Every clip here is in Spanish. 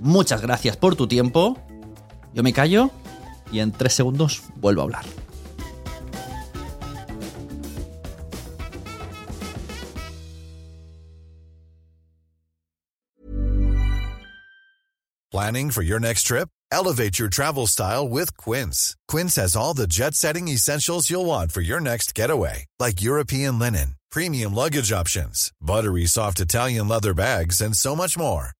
Muchas gracias por tu tiempo. Yo me callo y en tres segundos vuelvo a hablar. Planning for your next trip? Elevate your travel style with Quince. Quince has all the jet setting essentials you'll want for your next getaway, like European linen, premium luggage options, buttery soft Italian leather bags, and so much more.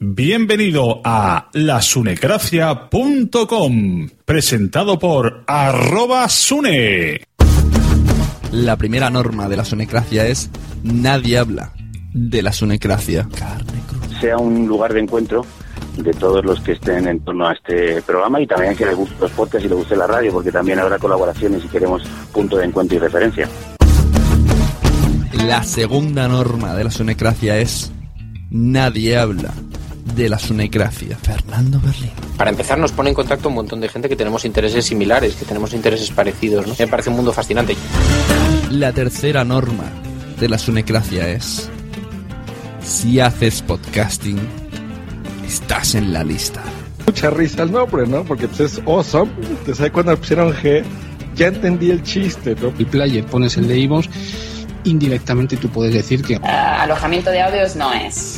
Bienvenido a lasunecracia.com, presentado por arroba sune. La primera norma de la sunecracia es nadie habla de la sunecracia. sea un lugar de encuentro de todos los que estén en torno a este programa y también que les guste los podcasts y les guste la radio, porque también habrá colaboraciones y queremos punto de encuentro y referencia. La segunda norma de la sunecracia es nadie habla de la sunecracia. Fernando Berlín. Para empezar, nos pone en contacto un montón de gente que tenemos intereses similares, que tenemos intereses parecidos. ¿no? Me parece un mundo fascinante. La tercera norma de la sunecracia es si haces podcasting, estás en la lista. Mucha risa el nombre, ¿no? Porque pues es awesome. Te sabes cuando pusieron G, ya entendí el chiste, ¿no? el player, pones el de iVoox, indirectamente tú puedes decir que Eh, alojamiento de audios no es.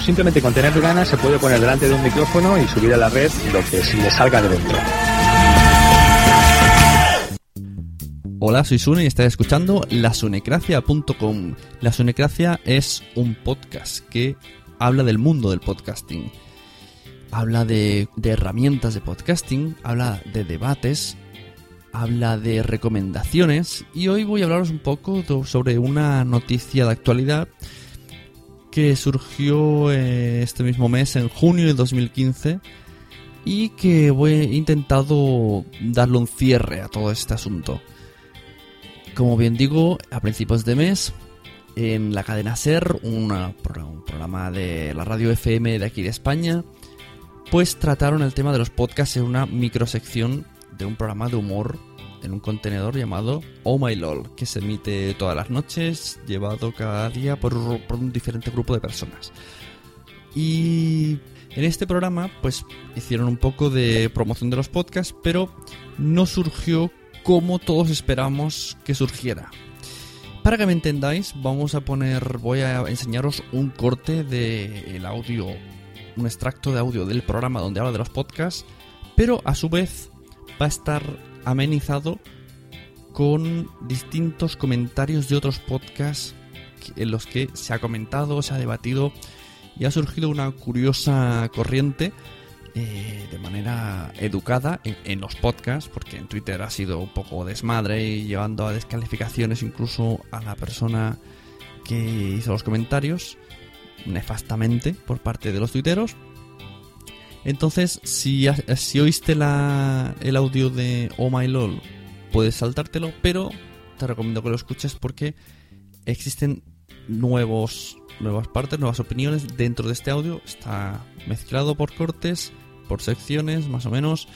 simplemente con tener ganas se puede poner delante de un micrófono y subir a la red lo que se le salga de dentro. Hola, soy Sune y estás escuchando lasunecracia.com. La Sunecracia es un podcast que habla del mundo del podcasting. Habla de, de herramientas de podcasting, habla de debates, habla de recomendaciones y hoy voy a hablaros un poco sobre una noticia de actualidad que surgió eh, este mismo mes, en junio de 2015, y que he intentado darle un cierre a todo este asunto. Como bien digo, a principios de mes, en la cadena SER, un programa de la radio FM de aquí de España, pues trataron el tema de los podcasts en una microsección de un programa de humor en un contenedor llamado Oh My LOL, que se emite todas las noches, llevado cada día por, por un diferente grupo de personas. Y en este programa, pues hicieron un poco de promoción de los podcasts, pero no surgió como todos esperamos que surgiera. Para que me entendáis, vamos a poner, voy a enseñaros un corte del audio, un extracto de audio del programa donde habla de los podcasts, pero a su vez va a estar amenizado con distintos comentarios de otros podcasts en los que se ha comentado, se ha debatido y ha surgido una curiosa corriente eh, de manera educada en, los podcasts, porque en Twitter ha sido un poco desmadre y llevando a descalificaciones incluso a la persona que hizo los comentarios, nefastamente por parte de los tuiteros. Entonces, si, si oíste el audio de Oh My LOL, puedes saltártelo, pero te recomiendo que lo escuches porque existen nuevos, nuevas partes, nuevas opiniones dentro de este audio. Está mezclado por cortes, por secciones, más o menos,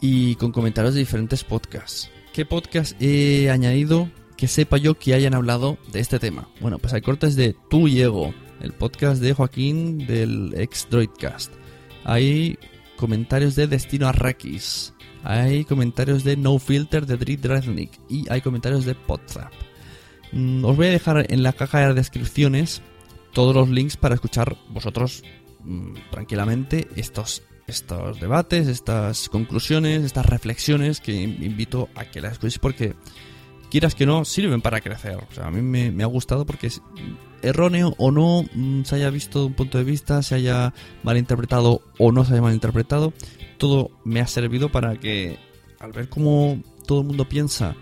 y con comentarios de diferentes podcasts. ¿Qué podcast he añadido que sepa yo que hayan hablado de este tema? Bueno, pues hay cortes de Tú y Ego, el podcast de Joaquín del ex Droidcast. Hay comentarios de Destino Arrakis. Hay comentarios de No Filter de Drit Dresnik. Y hay comentarios de Podzap. Mm, os voy a dejar en la caja de descripciones todos los links para escuchar vosotros mm, tranquilamente estos, estos debates, estas conclusiones, estas reflexiones que invito a que las escuchéis porque quieras que no, sirven para crecer. O sea, a mí me, ha gustado porque erróneo o no mm, se haya visto de un punto de vista, se haya malinterpretado o no se haya malinterpretado, todo me ha servido para que al ver cómo todo el mundo piensa,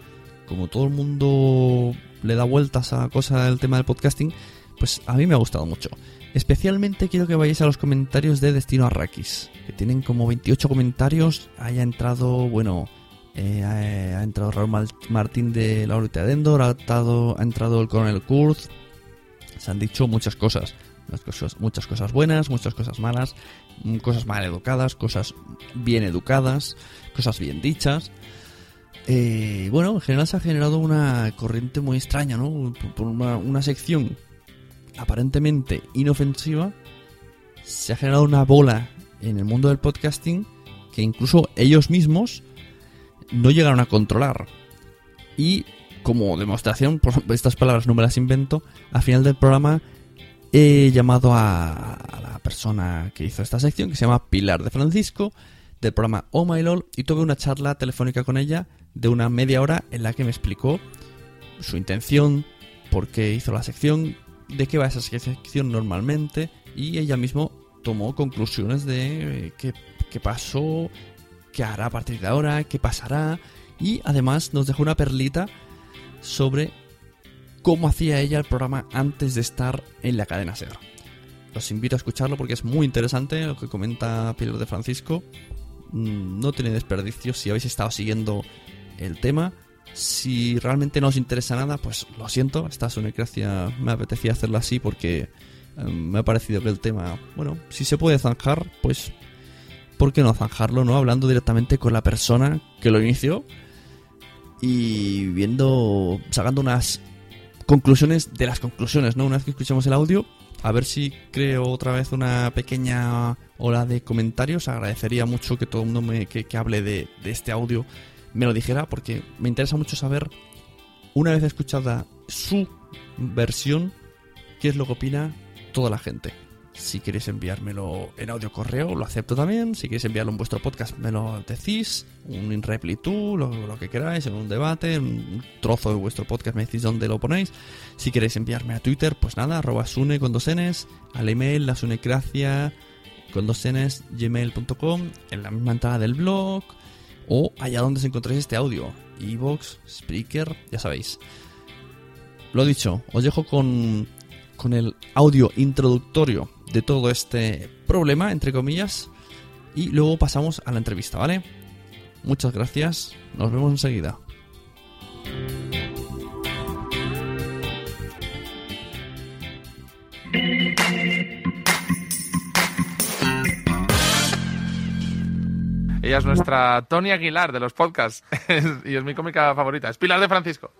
como todo el mundo le da vueltas a cosa del tema del podcasting, pues a mí me ha gustado mucho. Especialmente quiero que vayáis a los comentarios de Destino Arrakis, que tienen como 28 comentarios. Haya entrado, bueno, eh, ha, entrado Raúl Martín de la órbita de Endor, ha, ha entrado el coronel Kurz. Se han dicho muchas cosas, muchas cosas, buenas, muchas cosas malas, mm, cosas mal educadas, cosas bien educadas, cosas bien dichas. Eh, bueno, en general se ha generado una corriente muy extraña, ¿no? Por una, sección aparentemente inofensiva, se ha generado una bola en el mundo del podcasting que incluso ellos mismos no llegaron a controlar. Y como demostración, por estas palabras no me las invento, al final del programa he llamado a, la persona que hizo esta sección, que se llama Pilar de Francisco, del programa Oh My LOL, y tuve una charla telefónica con ella de una media hora en la que me explicó su intención, por qué hizo la sección, de qué va esa sección normalmente y ella mismo tomó conclusiones de eh, qué, qué pasó, qué hará a partir de ahora, qué pasará y además nos dejó una perlita sobre cómo hacía ella el programa antes de estar en la cadena SER. Los invito a escucharlo porque es muy interesante lo que comenta Pilar de Francisco. Mm, no tiene desperdicio si habéis estado siguiendo el tema. Si realmente no os interesa nada, pues lo siento, esta sonecracia me apetecía hacerla así porque em, me ha parecido que el tema, bueno, si se puede zanjar, pues ¿por qué no zanjarlo, no? Hablando directamente con la persona que lo inició y viendo, sacando unas conclusiones de las conclusiones, ¿no? Una vez que escuchemos el audio, a ver si creo otra vez una pequeña ola de comentarios. Agradecería mucho que todo el mundo me, que, hable de, de este audio me lo dijera porque me interesa mucho saber, una vez escuchada su versión, qué es lo que opina toda la gente. Si queréis enviármelo en audio correo, lo acepto también. Si queréis enviarlo en vuestro podcast, me lo decís. Un reply tú, lo, que queráis, en un debate, un trozo de vuestro podcast, me decís dónde lo ponéis. Si queréis enviarme a Twitter, pues nada, arroba sune con dos n's, al email, la sunecracia con dos n's, gmail.com, en la misma entrada del blog, o allá donde se encontréis este audio, Evox, Spreaker, ya sabéis. Lo dicho, os dejo con, con el audio introductorio de todo este problema, entre comillas, y luego pasamos a la entrevista, ¿vale? Muchas gracias, nos vemos enseguida. Ella es nuestra Tony Aguilar de los podcasts y es mi cómica favorita. Es Pilar de Francisco.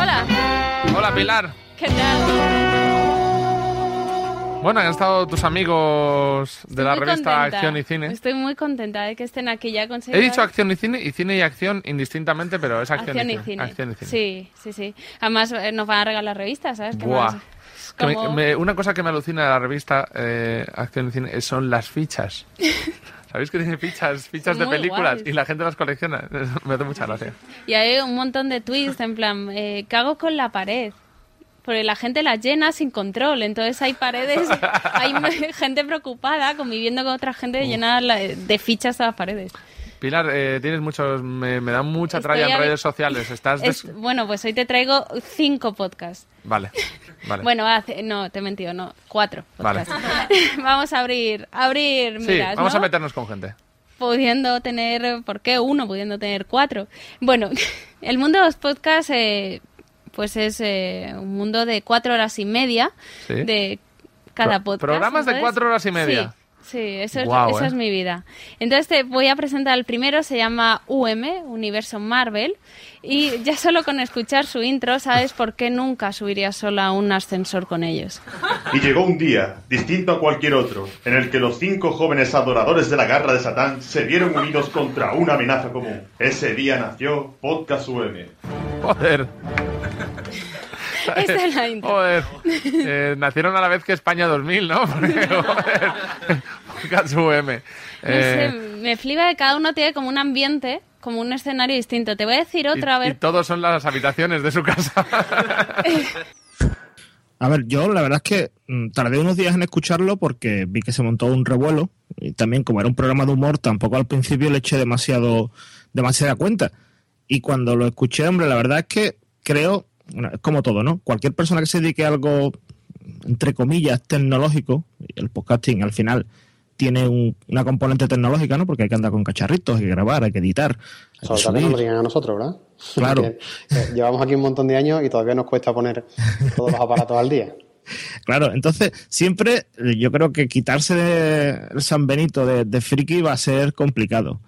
Hola, Hola Pilar. ¿qué tal? Bueno, han estado tus amigos de Estoy la revista contenta. Acción y Cine. Estoy muy contenta de que estén aquí ya He conseguido. dicho acción y cine y cine y acción indistintamente, pero es acción, Acción y, y cine. cine. Acción y cine. Sí, sí, sí. Además eh, nos van a regalar revistas, ¿sabes? ¿Qué Buah. más? Es Que me- como- me- una cosa que me alucina de la revista eh, Acción y Cine son las fichas. ¿Sabéis que tiene fichas, fichas de películas guays. y la gente las colecciona? me hace mucha gracia. Y hay un montón de tweets en plan, eh, ¿qué hago con la pared? Porque la gente la llena sin control, entonces hay paredes, hay gente preocupada conviviendo con otra gente llena la- de fichas a las paredes. Pilar, eh, tienes muchos, me, me da mucha Estoy tralla en redes sociales. Estás des- Es- bueno, pues hoy te traigo cinco podcasts. Vale, vale. Bueno, hace- no, te he mentido, no, cuatro Vale. Vamos a abrir, abrir sí, miras, vamos ¿no? a meternos con gente. pudiendo tener, ¿por qué uno? Pudiendo tener cuatro. Bueno, el mundo de los podcasts, eh, pues es eh, un mundo de cuatro horas y media Sí. de cada Pro- podcast. programas de cuatro horas y media. Sí. Sí, eso, es, eh. es mi vida. Entonces te voy a presentar el primero, se llama UM, Universo Marvel, y ya solo con escuchar su intro sabes por qué nunca subiría sola a un ascensor con ellos. Y llegó un día, distinto a cualquier otro, en el que los cinco jóvenes adoradores de la garra de Satán se vieron unidos contra una amenaza común. Ese día nació Podcast UM. Joder. Esta es la intro. Joder. Eh, nacieron a la vez que España 2000, ¿no? Porque, joder. No Eh, sé, me flipa que cada uno tiene como un ambiente, como un escenario distinto. Te voy a decir otra y vez. todos son las habitaciones de su casa. A ver, yo la verdad es que mm, tardé unos días en escucharlo porque vi que se montó un revuelo y también como era un programa de humor, tampoco al principio le eché demasiado demasiada cuenta. Y cuando lo escuché, hombre, la verdad es que creo, como todo, ¿no? Cualquier persona que se dedique a algo, entre comillas, tecnológico, el podcasting al final tiene un- una componente tecnológica, ¿no? Porque hay que andar con cacharritos, hay que grabar, hay que editar, hay Sobre todo que nos a nosotros, ¿verdad? Claro. Porque, eh, llevamos aquí un montón de años y todavía nos cuesta poner todos los aparatos al día. Claro, entonces siempre yo creo que quitarse de el San Benito de, de friki va a ser complicado.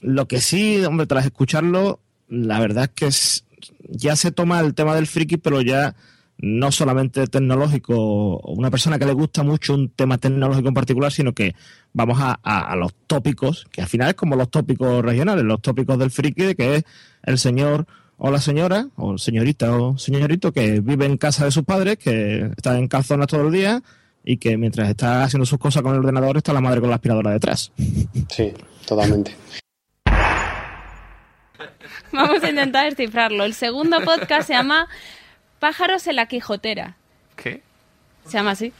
Lo que sí, hombre, tras escucharlo, la verdad es que es- ya se toma el tema del friki, pero ya no solamente tecnológico una persona que le gusta mucho un tema tecnológico en particular, sino que vamos a, los tópicos, que al final es como los tópicos regionales, los tópicos del friki, que es el señor o la señora, o señorita o señorito, que vive en casa de sus padres, que está en calzonas todo el día y que mientras está haciendo sus cosas con el ordenador está la madre con la aspiradora detrás. Sí, totalmente. Vamos a intentar descifrarlo. El segundo podcast se llama Pájaros en la Quijotera. ¿Qué? Se llama así.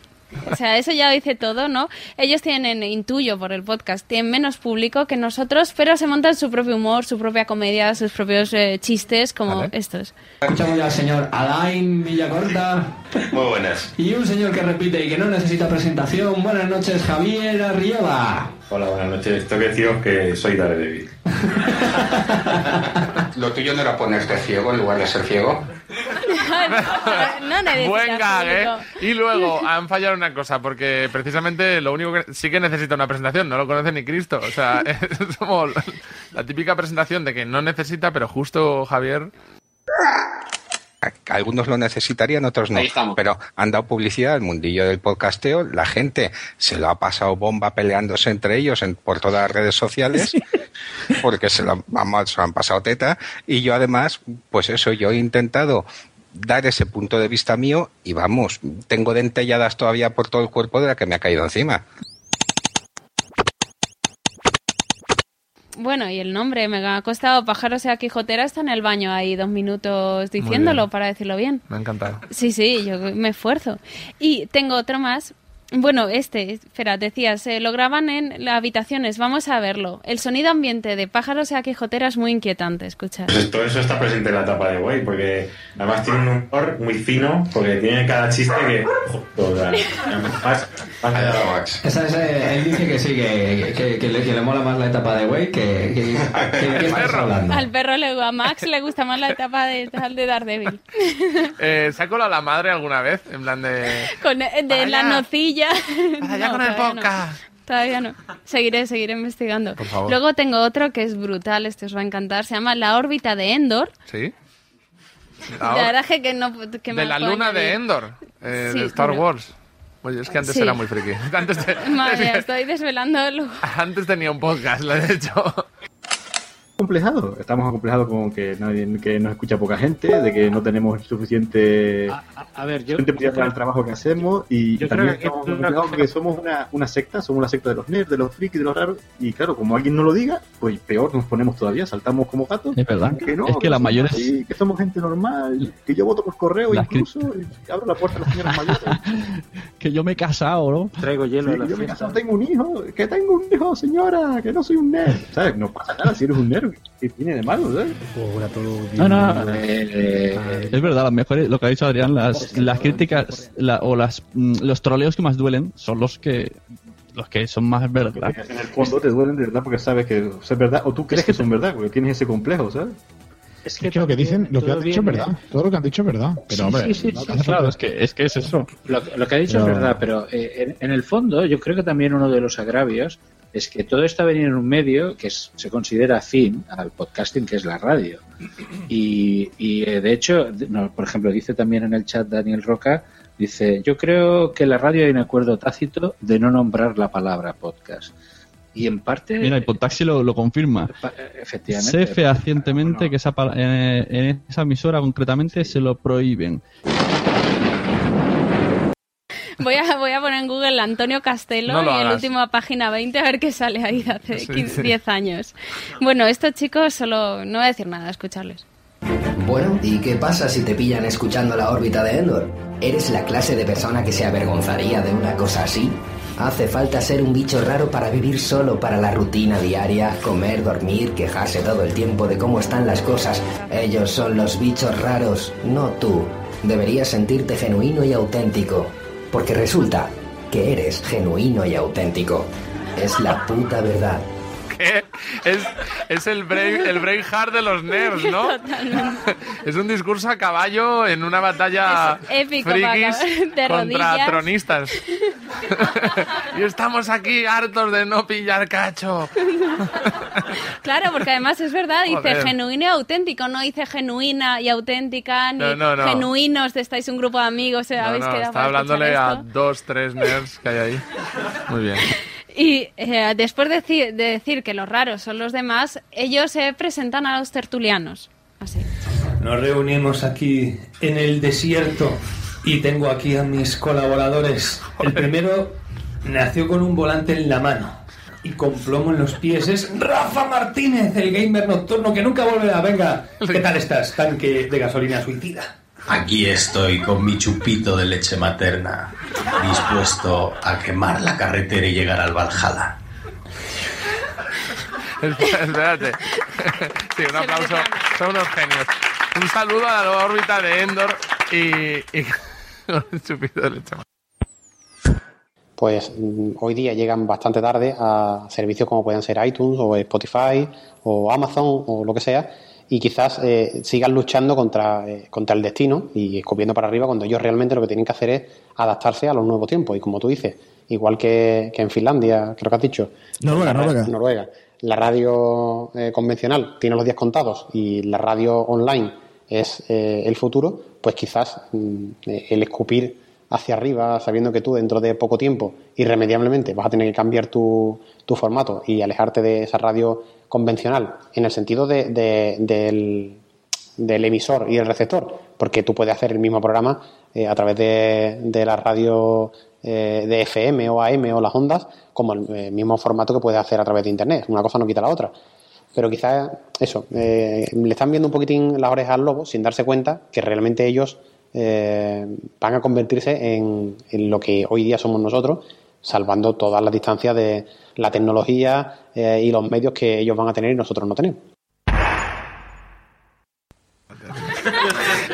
O sea, eso ya dice todo, ¿no? Ellos tienen, intuyo por el podcast, tienen menos público que nosotros, pero se montan su propio humor, su propia comedia, sus propios eh, chistes, como estos. Escuchamos ya al señor Alain Villacorta Muy buenas. y un señor que repite y que no necesita presentación. Buenas noches, Javier Arriola. Hola, buenas noches. Tengo que deciros que soy Daredevil. Lo tuyo no era ponerte ciego en lugar de ser ciego. No necesitas Buen gag, ¿eh? Y luego han fallado una cosa, porque precisamente lo único que sí que necesita una presentación, no lo conoce ni Cristo. O sea, es como la típica presentación de que no necesita, pero justo Javier. Algunos lo necesitarían, otros no. Pero han dado publicidad al mundillo del podcasteo. La gente se lo ha pasado bomba peleándose entre ellos en- por todas las redes sociales. Porque se lo, vamos, se lo han pasado teta. Y yo además, pues eso, yo he intentado dar ese punto de vista mío y vamos, tengo dentelladas todavía por todo el cuerpo de la que me ha caído encima. Bueno, y el nombre me ha costado Pájaros la Quijotera, está en el baño ahí dos minutos diciéndolo para decirlo bien. Me ha encantado. Sí, sí, yo me esfuerzo. Y tengo otro más bueno, este, espera, decías, eh, lo graban en las habitaciones, vamos a verlo. El sonido ambiente de pájaros y aquijotera es muy inquietante, escuchar. Pues todo eso está presente en la etapa de Way, porque además tiene un humor muy fino, porque tiene cada chiste que... Joder, Max, Max. Esa es, eh, él dice que sí, que, que, que le, que le mola más la etapa de Way que, que, que, que estás hablando. Al perro le, a Max le gusta más la etapa de, Daredevil. Eh, ¿Se ha colado la madre alguna vez? En plan de... Con, eh, de la Vaya. nocilla. Vaya No, con el todavía no. podcast. Todavía no. Seguiré, seguiré investigando. Por favor. Luego tengo otro que es brutal, este os va a encantar. Se llama La órbita de Endor. ¿Sí? La verdad es que no. Que de más la luna de añadir. Endor, eh, Sí, de Star pero- Wars. Oye, es que antes Sí. era muy friki. Antes, te- Madre mía, estoy desvelando. antes tenía un podcast, lo he hecho. Complejado. Estamos acomplejados con que nadie que nos escucha poca gente, de que no tenemos suficiente, A ver, yo. suficiente prioridad para el trabajo que hacemos y Yo también creo que estamos es una porque somos una, una secta, somos una secta de los nerds, de los frikis, de los raros y claro, como alguien no lo diga, pues peor nos ponemos todavía, saltamos como gatos. Es verdad. Que no, Es que las somos mayores- así, que somos gente normal, que yo voto por correo Las incluso, y abro la puerta a las señoras mayores. Que yo me he casado, ¿no? Traigo hielo Sí, a la yo me he casado, tengo un hijo, que tengo un hijo, señora, que no soy un nerd. ¿Sabes? No pasa nada si eres un nerd. ¿Qué tiene de malo, ¿sabes? No, no, es verdad, las mejores, lo que ha dicho Adrián, las, las críticas la- o las, mm, los troleos que más duelen son los que los que son más verdad. En el fondo te duelen de verdad porque sabes que es verdad, o tú crees que son verdad, porque tienes ese complejo, ¿sabes? Es Es que lo que dicen, lo que han dicho es verdad. Todo lo que han dicho es verdad. Pero, Sí, hombre, sí, sí, no sí, falta- es que, es que es eso. Lo, lo que ha dicho Pero- es verdad, pero eh, en, en el fondo yo creo que también uno de los agravios es que todo esto ha venido en un medio que es- se considera afín al podcasting, que es la radio. Y, y, eh, de hecho, no, por ejemplo, dice también en el chat Daniel Roca, dice, yo creo que en la radio hay un acuerdo tácito de no nombrar la palabra podcast. Y en parte, Mira, el Podtaxi lo, lo confirma. pa- efectivamente, Sé fehacientemente que esa, en, en esa emisora concretamente se lo prohíben. Voy a, voy a poner en Google Antonio Castelo No y el último a página 20 a ver qué sale ahí de hace Sí, 15, sí. 10 años. Bueno, estos chicos solo. No voy a decir nada, escucharles. Bueno, ¿y qué pasa si te pillan escuchando la órbita de Endor? ¿Eres la clase de persona que se avergonzaría de una cosa así? Hace falta ser un bicho raro para vivir solo para la rutina diaria, comer, dormir, quejarse todo el tiempo de cómo están las cosas. Ellos son los bichos raros, no tú. Deberías sentirte genuino y auténtico, porque resulta que eres genuino y auténtico. Es la puta verdad. Es, es el, brain, el Braveheart de los nerds, ¿no? Totalmente. Es un discurso a caballo en una batalla épico frikis de contra rodillas. tronistas. y estamos aquí hartos de no pillar cacho. Claro, porque además es verdad, dice Joder. genuino y auténtico, no dice genuina y auténtica, ni No, no, no. genuinos, estáis un grupo de amigos, eh, habéis quedado está hablándole a dos, tres nerds que hay ahí. Muy bien. Y eh, después de, deci- de decir que los raros son los demás, ellos se presentan a los tertulianos. Así. Nos reunimos aquí en el desierto y tengo aquí a mis colaboradores. El primero nació con un volante en la mano y con plomo en los pies. Es Rafa Martínez, el gamer nocturno que nunca volverá. Venga, ¿qué tal estás, tanque de gasolina suicida? Aquí estoy con mi chupito de leche materna, dispuesto a quemar la carretera y llegar al Valhalla. Espérate. Sí, un aplauso. Son unos genios. Un saludo a la órbita de Endor y, y con el chupito de leche. pues mm, hoy día llegan bastante tarde a servicios como pueden ser iTunes o Spotify o Amazon o lo que sea y quizás eh, sigan luchando contra, eh, contra el destino y escupiendo para arriba cuando ellos realmente lo que tienen que hacer es adaptarse a los nuevos tiempos y como tú dices, igual que, que en Finlandia, creo que has dicho. Noruega, la Noruega. Noruega. La radio eh, convencional tiene los días contados y la radio online es eh, el futuro, pues quizás mm, eh, el escupir hacia arriba, sabiendo que tú dentro de poco tiempo, irremediablemente, vas a tener que cambiar tu, formato y alejarte de esa radio convencional, en el sentido de, de- del, emisor y el receptor, porque tú puedes hacer el mismo programa eh, a través de, de la radio eh, de FM o AM o las ondas, como el eh, mismo formato que puedes hacer a través de Internet. Una cosa no quita la otra. Pero quizás eso, le están viendo un poquitín las orejas al lobo sin darse cuenta que realmente ellos eh, van a convertirse en, en lo que hoy día somos nosotros, salvando todas las distancias de la tecnología eh, y los medios que ellos van a tener y nosotros no tenemos.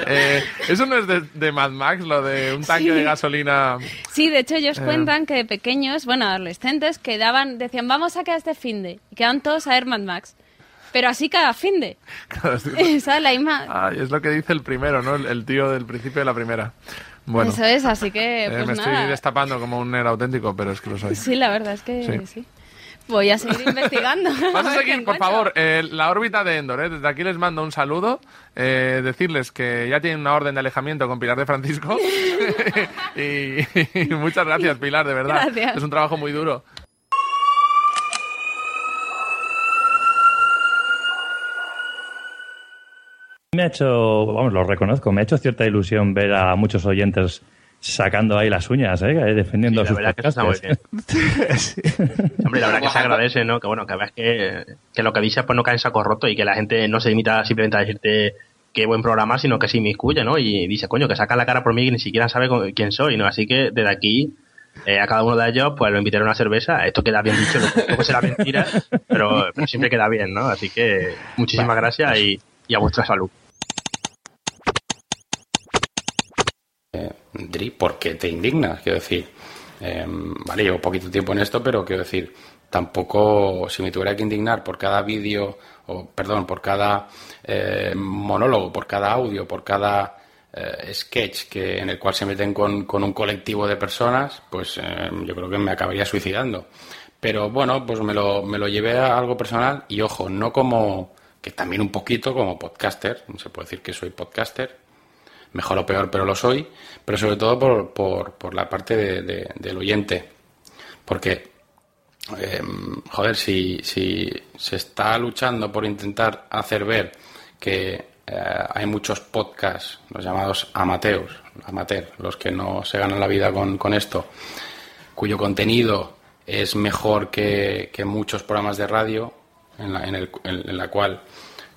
Eh, eso no es de, de Mad Max, lo de un tanque Sí. de gasolina. Sí, de hecho ellos Eh. cuentan que de pequeños, bueno, adolescentes, quedaban, decían, vamos a quedar este finde. Y quedaban todos a ver Mad Max. Pero así cada. Claro, sí. ¿Sabes? La misma... Es lo que dice el primero, ¿no? El, el tío del principio de la primera. Bueno, Eso es, así que, eh, pues me estoy destapando como un nerd auténtico, pero es que lo soy. Sí, la verdad es que Sí. sí. Voy a seguir investigando. Vas a seguir, por encuentro. favor, eh, la órbita de Endor. eh. Desde aquí les mando un saludo. eh, decirles que ya tienen una orden de alejamiento con Pilar de Francisco. y, y muchas gracias, Pilar, de verdad. Gracias. Es un trabajo muy duro. Me ha hecho, vamos, lo reconozco, me ha hecho cierta ilusión ver a muchos oyentes sacando ahí las uñas, ¿eh? defendiendo Sí, la sus verdad que eso está muy podcasters. Hombre, la verdad que se agradece, ¿no? Que bueno, que ves que, que lo que dices pues no cae en saco roto y que la gente no se limita simplemente a decirte qué buen programa, sino que se inmiscuye, ¿no? Y dice, coño, que saca la cara por mí y ni siquiera sabe quién soy, ¿no? Así que desde aquí, eh, a cada uno de ellos, pues lo invitaré a una cerveza. Esto queda bien dicho, lo poco será mentira, pero, pero siempre queda bien, ¿no? Así que muchísimas gracias y, y a vuestra salud. Dri, ¿por qué te indignas? Quiero decir, eh, vale, llevo poquito tiempo en esto, pero quiero decir, tampoco, si me tuviera que indignar por cada vídeo, o perdón, por cada eh, monólogo, por cada audio, por cada eh, sketch que, en el cual se meten con, con un colectivo de personas, pues eh, yo creo que me acabaría suicidando. Pero bueno, pues me lo, me lo llevé a algo personal y ojo, no como, que también un poquito como podcaster, se puede decir que soy podcaster, mejor o peor, pero lo soy, pero sobre todo por, por, por la parte de- de- del oyente. Porque, eh, joder, si, si se está luchando por intentar hacer ver que eh, hay muchos podcasts, los llamados amateurs, amateur, los que no se ganan la vida con, con esto, cuyo contenido es mejor que, que muchos programas de radio, en la, en el- en- en la cual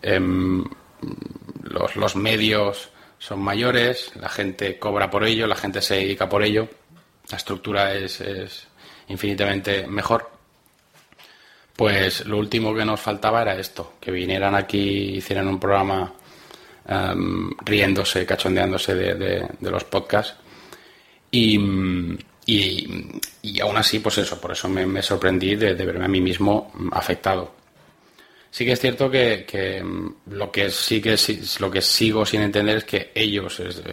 em, los, los medios son mayores, la gente cobra por ello, la gente se dedica por ello, la estructura es, infinitamente mejor. Pues lo último que nos faltaba era esto, que vinieran aquí, hicieran un programa em, riéndose, cachondeándose de, los podcasts. Y, y, aún así, pues eso, por eso me, sorprendí de, de verme a mí mismo afectado. Sí que es cierto que, mm, lo que sí que lo que sigo sin entender es que ellos, es, eh,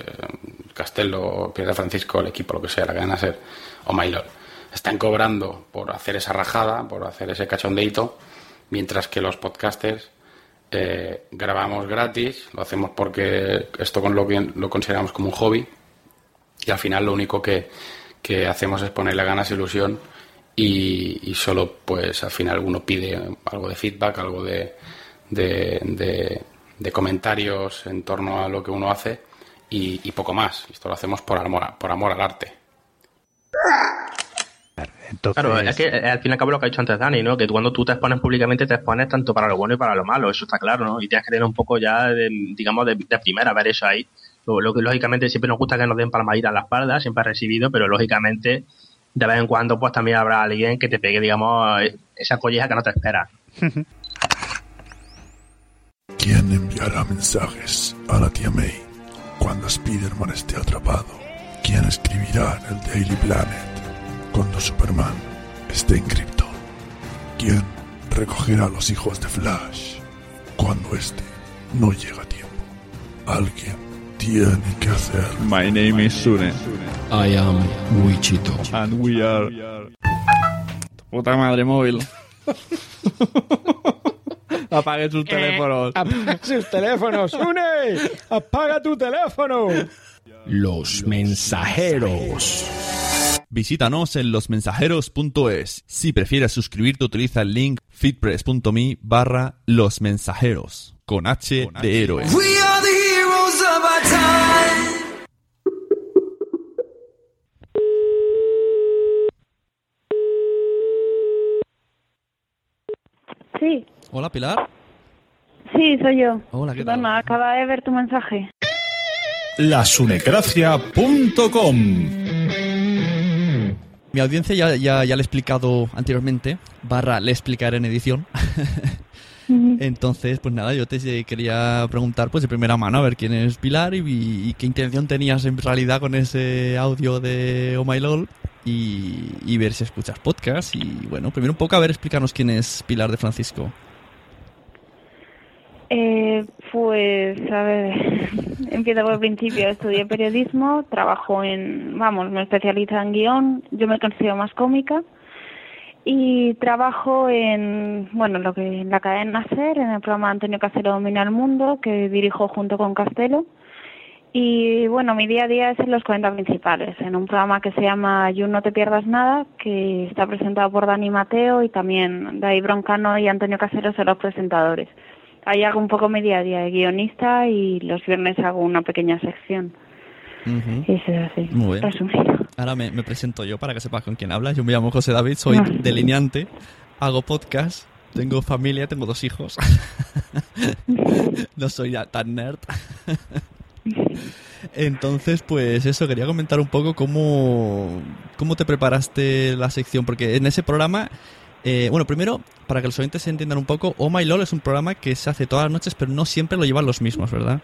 Castelo, Piedra Francisco, el equipo, lo que sea, la cadena ser, o Mailor, están cobrando por hacer esa rajada, por hacer ese cachondeito, mientras que los podcasters eh, grabamos gratis, lo hacemos porque esto con lo que lo consideramos como un hobby y al final lo único que, que hacemos es ponerle ganas ilusión y, y solo pues al final uno pide algo de feedback, algo de, de, de- de comentarios en torno a lo que uno hace y, y poco más. Esto lo hacemos por amor, por amor al arte. Claro, es que eh, al fin y al cabo lo que ha dicho antes Dani, ¿no? Que cuando tú te expones públicamente te expones tanto para lo bueno y para lo malo, eso está claro, ¿no? Y tienes que tener un poco ya, de, digamos, de, de primera ver eso ahí. Lo, lo que lógicamente siempre nos gusta que nos den palmadita a la espalda, siempre ha recibido, pero lógicamente de vez en cuando pues también habrá alguien que te pegue, digamos, esa colleja que no te espera. ¿Quién enviará mensajes a la tía May cuando Spider-Man esté atrapado? ¿Quién escribirá en el Daily Planet cuando Superman esté en Krypton? ¿Quién recogerá a los hijos de Flash cuando este no llega a tiempo? Alguien tiene que hacerlo. My name is Sune. I am Wichito. And we are. Puta madre móvil. Apague sus teléfonos. Apaga sus teléfonos, ¡Une! ¡Apaga tu teléfono! Los mensajeros. Visítanos en losmensajeros.es. Si prefieres suscribirte, utiliza el link fitpress.me barra los mensajeros. Con H de héroe. Sí, Hola, Pilar. sí, soy yo. Hola, ¿qué tal? Perdona, acaba de ver tu mensaje. lasunecracia.com. Mi audiencia ya, ya, ya le he explicado anteriormente, barra le explicaré en edición. Entonces, pues nada, yo te quería preguntar pues de primera mano a ver quién es Pilar y, y qué intención tenías en realidad con ese audio de Oh My LOL y, y ver si escuchas podcast. Y bueno, primero un poco a ver, explícanos quién es Pilar de Francisco. Eh, pues, a ver, empiezo por el principio. Estudié periodismo, trabajo en, vamos, me especializo en guion. Yo me considero más cómica y trabajo en, bueno, lo que en la cadena Nacer, en el programa Antonio Castelo Domina el Mundo, que dirijo junto con Castelo. Y bueno, mi día a día es en los 40 principales, en un programa que se llama You No Te Pierdas Nada, que está presentado por Dani Mateo y también David Broncano y Antonio Casero son los presentadores. Ahí hago un poco mi día a día de guionista y los viernes hago una pequeña sección. Eso es así, Muy bien. resumido. Ahora me, me presento yo para que sepas con quién hablas. Yo me llamo José David, soy delineante, hago podcast, tengo familia, tengo dos hijos. no soy ya tan nerd. Entonces, pues eso, quería comentar un poco cómo, cómo te preparaste la sección, porque en ese programa, eh, bueno, primero, para que los oyentes se entiendan un poco, Oh My LOL es un programa que se hace todas las noches, pero no siempre lo llevan los mismos, ¿verdad?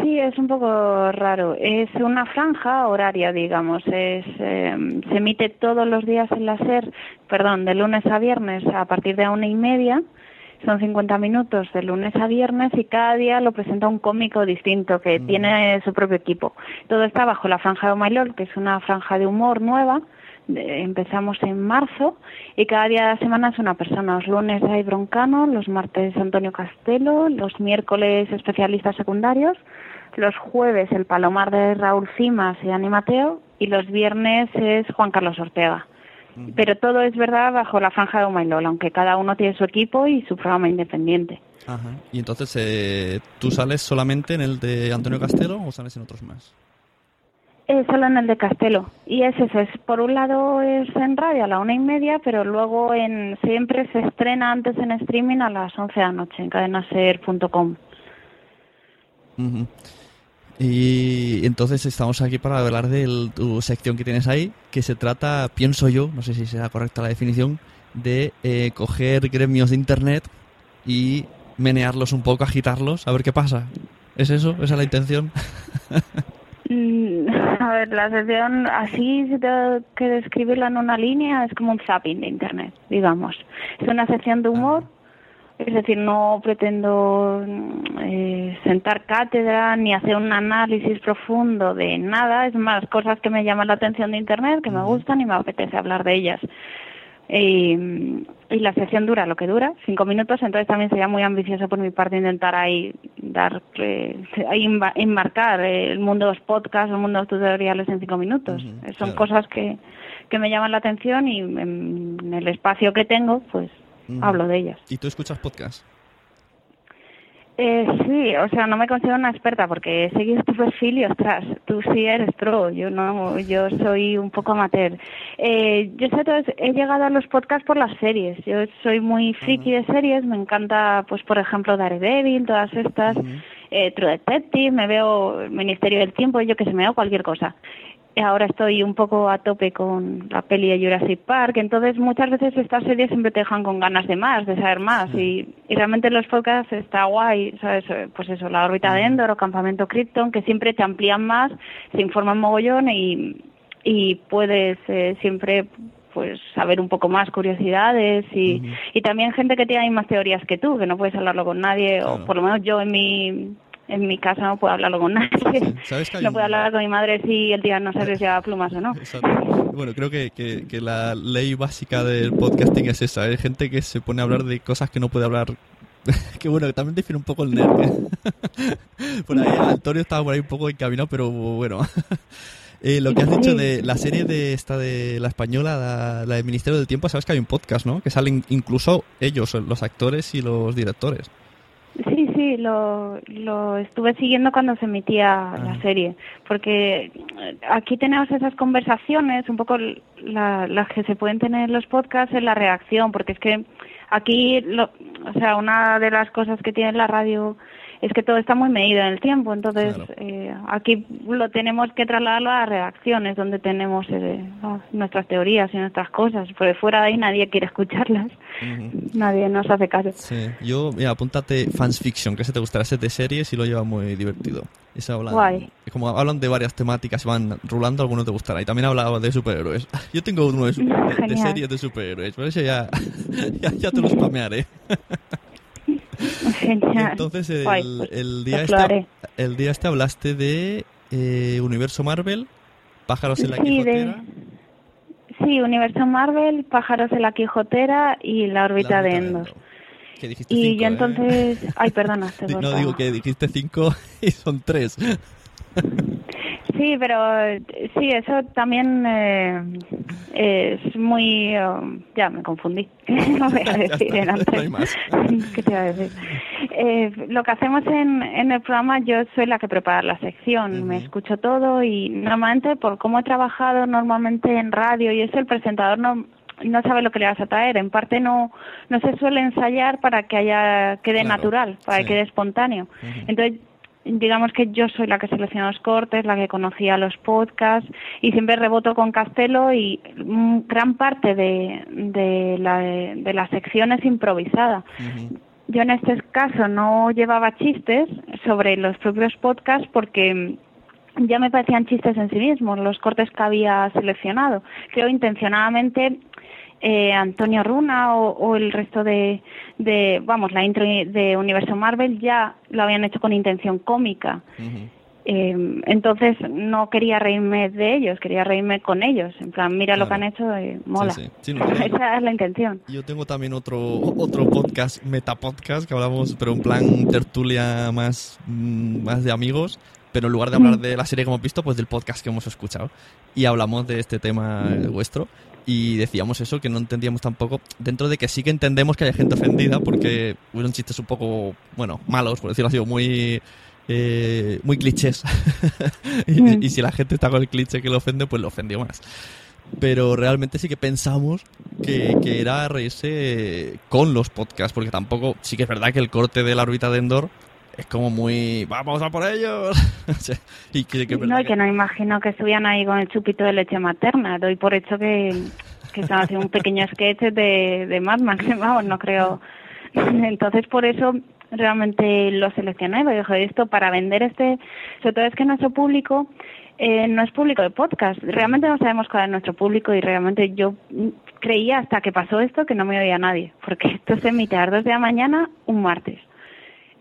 Sí, es un poco raro. Es una franja horaria, digamos. Es, eh, se emite todos los días en la SER, perdón, de lunes a viernes a partir de una y media. Son 50 minutos de lunes a viernes y cada día lo presenta un cómico distinto que tiene su propio equipo. Todo está bajo la franja de Lord, que es una franja de humor nueva. Empezamos en marzo y cada día de la semana es una persona. Los lunes hay Broncano, los martes Antonio Castelo, los miércoles especialistas secundarios, los jueves el Palomar de Raúl Cimas y Ani Mateo y los viernes es Juan Carlos Ortega. Pero todo es verdad bajo la franja de Lol, aunque cada uno tiene su equipo y su programa independiente. Ajá. Y entonces, eh, ¿tú sales solamente en el de Antonio Castelo o sales en otros más? Eh, solo en el de Castelo. Y es eso, es por un lado es en radio a la una y media, pero luego en siempre se estrena antes en streaming a las 11 de la noche en cadenaser.com. Ujú. Y entonces estamos aquí para hablar de tu sección que tienes ahí, que se trata, pienso yo, no sé si será correcta la definición, de eh, coger gremios de internet y menearlos un poco, agitarlos, a ver qué pasa. ¿Es eso? ¿Esa es la intención? Mm, A ver, la sección, así si tengo que describirla en una línea, es como un zapping de Internet, digamos. Es una sección de humor, es decir, no pretendo mm, eh, sentar cátedra ni hacer un análisis profundo de nada, es más, cosas que me llaman la atención de Internet, que me gustan y me apetece hablar de ellas. Y, y la sección dura lo que dura, cinco minutos, entonces también sería muy ambicioso por mi parte intentar ahí dar, eh, ahí enmarcar el mundo de los podcasts, el mundo de los tutoriales en cinco minutos. Eh, Son claro. cosas que, que me llaman la atención y en, en el espacio que tengo, pues hablo de ellas. ¿Y tú escuchas podcast? Eh, sí, o sea, no me considero una experta porque he seguido tu perfil y ostras, tú sí eres pro, yo no, yo soy un poco amateur. Eh, yo sé, todo, he llegado a los podcasts por las series, yo soy muy friki de series, me encanta, pues por ejemplo, Daredevil, todas estas, eh, True Detective, me veo Ministerio del Tiempo, yo que se me veo cualquier cosa. Ahora estoy un poco a tope con la peli de Jurassic Park, entonces muchas veces estas series siempre te dejan con ganas de más, de saber más, y, y realmente en los podcasts está guay, ¿sabes? Eh, Pues eso, la órbita de Endor o Campamento Krypton, que siempre te amplían más, se informan mogollón y, y puedes eh, siempre pues saber un poco más curiosidades y, y también gente que tiene más teorías que tú, que no puedes hablarlo con nadie, o por lo menos yo en mi en mi casa no puedo hablarlo con nadie. ¿Sabes que No un- puedo hablar con mi madre si el día no se les lleva plumas o no. Bueno, creo que, que- que la ley básica del podcasting es esa. Hay gente que se pone a hablar de cosas que no puede hablar. que bueno, que también define un poco el nerd. ¿eh? por ahí Antonio estaba por ahí un poco encaminado, pero bueno. Eh, lo que has dicho de la serie de esta de la española, la, la del Ministerio del Tiempo, sabes que hay un podcast, ¿no? Que salen incluso ellos, los actores y los directores. Sí, sí, lo, lo estuve siguiendo cuando se emitía la serie, porque aquí tenemos esas conversaciones, un poco la- las que se pueden tener en los podcasts en la reacción, porque es que aquí, lo, o sea, una de las cosas que tiene la radio es que todo está muy medido en el tiempo. Entonces, eh, aquí lo tenemos que trasladarlo a las redacciones, donde tenemos eh, nuestras teorías y nuestras cosas. Porque fuera de ahí nadie quiere escucharlas. Nadie nos hace caso. Sí. Yo, mira, apúntate Fans Fiction, que se te gustará ese de series y lo lleva muy divertido. Ese habla, Guay. Como hablan de varias temáticas y van rulando, algunos te gustará. Y también hablaba de superhéroes. Yo tengo uno de, series de superhéroes, por eso ya, ya, ya te lo spamearé. Genial. Entonces, el, pues, el día pues este, el día este hablaste de eh, Universo Marvel, Pájaros en la Sí, Quijotera. de, sí, Universo Marvel, Pájaros en la Quijotera y La órbita de Endor. Que dijiste Y cinco, yo ¿eh? entonces... Ay, perdona. te No digo que dijiste cinco y son tres. Sí, pero sí, eso también eh, es muy... eh, ya, me confundí. no voy a decir en antes. No. ¿Qué te iba a decir? Eh, lo que hacemos en, en el programa, yo soy la que prepara la sección, me escucho todo y normalmente por cómo he trabajado normalmente en radio y eso, el presentador no no sabe lo que le vas a traer. En parte no no se suele ensayar para que haya quede Claro, natural, para sí. que quede espontáneo. Entonces digamos que yo soy la que selecciona los cortes, la que conocía los podcasts y siempre reboto con Castelo y mm, gran parte de, de, la, de la sección es improvisada. Yo en este caso no llevaba chistes sobre los propios podcasts porque ya me parecían chistes en sí mismos los cortes que había seleccionado. Creo intencionadamente eh, Antonio Runa o, o el resto de, de, vamos, la intro de Universo Marvel ya lo habían hecho con intención cómica. Eh, entonces no quería reírme de ellos, quería reírme con ellos. En plan, mira lo que han hecho, eh, mola. Sí, sí. Sí, no, yo- Esa es la intención. Yo tengo también otro otro podcast, metapodcast, que hablamos, pero en plan tertulia más, mm, más de amigos, pero en lugar de hablar de la serie que hemos visto, pues del podcast que hemos escuchado. Y hablamos de este tema eh, vuestro. Y decíamos eso, que no entendíamos tampoco, dentro de que sí que entendemos que haya gente ofendida, porque fueron chistes un poco, bueno, malos, por decirlo así, muy... eh, muy clichés. Y, y si la gente está con el cliché que le ofende pues le ofendió más. Pero realmente sí que pensamos que, que era reírse con los podcasts, porque tampoco, sí que es verdad que el corte de la órbita de Endor es como muy, vamos a por ellos. Y que, No, verdad y que no imagino que estuvieran ahí con el chupito de leche materna. Doy por hecho que, que están haciendo un pequeño sketch de, de Mad Max. Vamos, no creo. Entonces, por eso realmente lo seleccioné. Porque dije, esto para vender este. Sobre todo es que nuestro público eh, no es público de podcast. Realmente no sabemos cuál es nuestro público y realmente yo creía hasta que pasó esto que no me oía nadie. Porque esto se emite a las 2 de la mañana un martes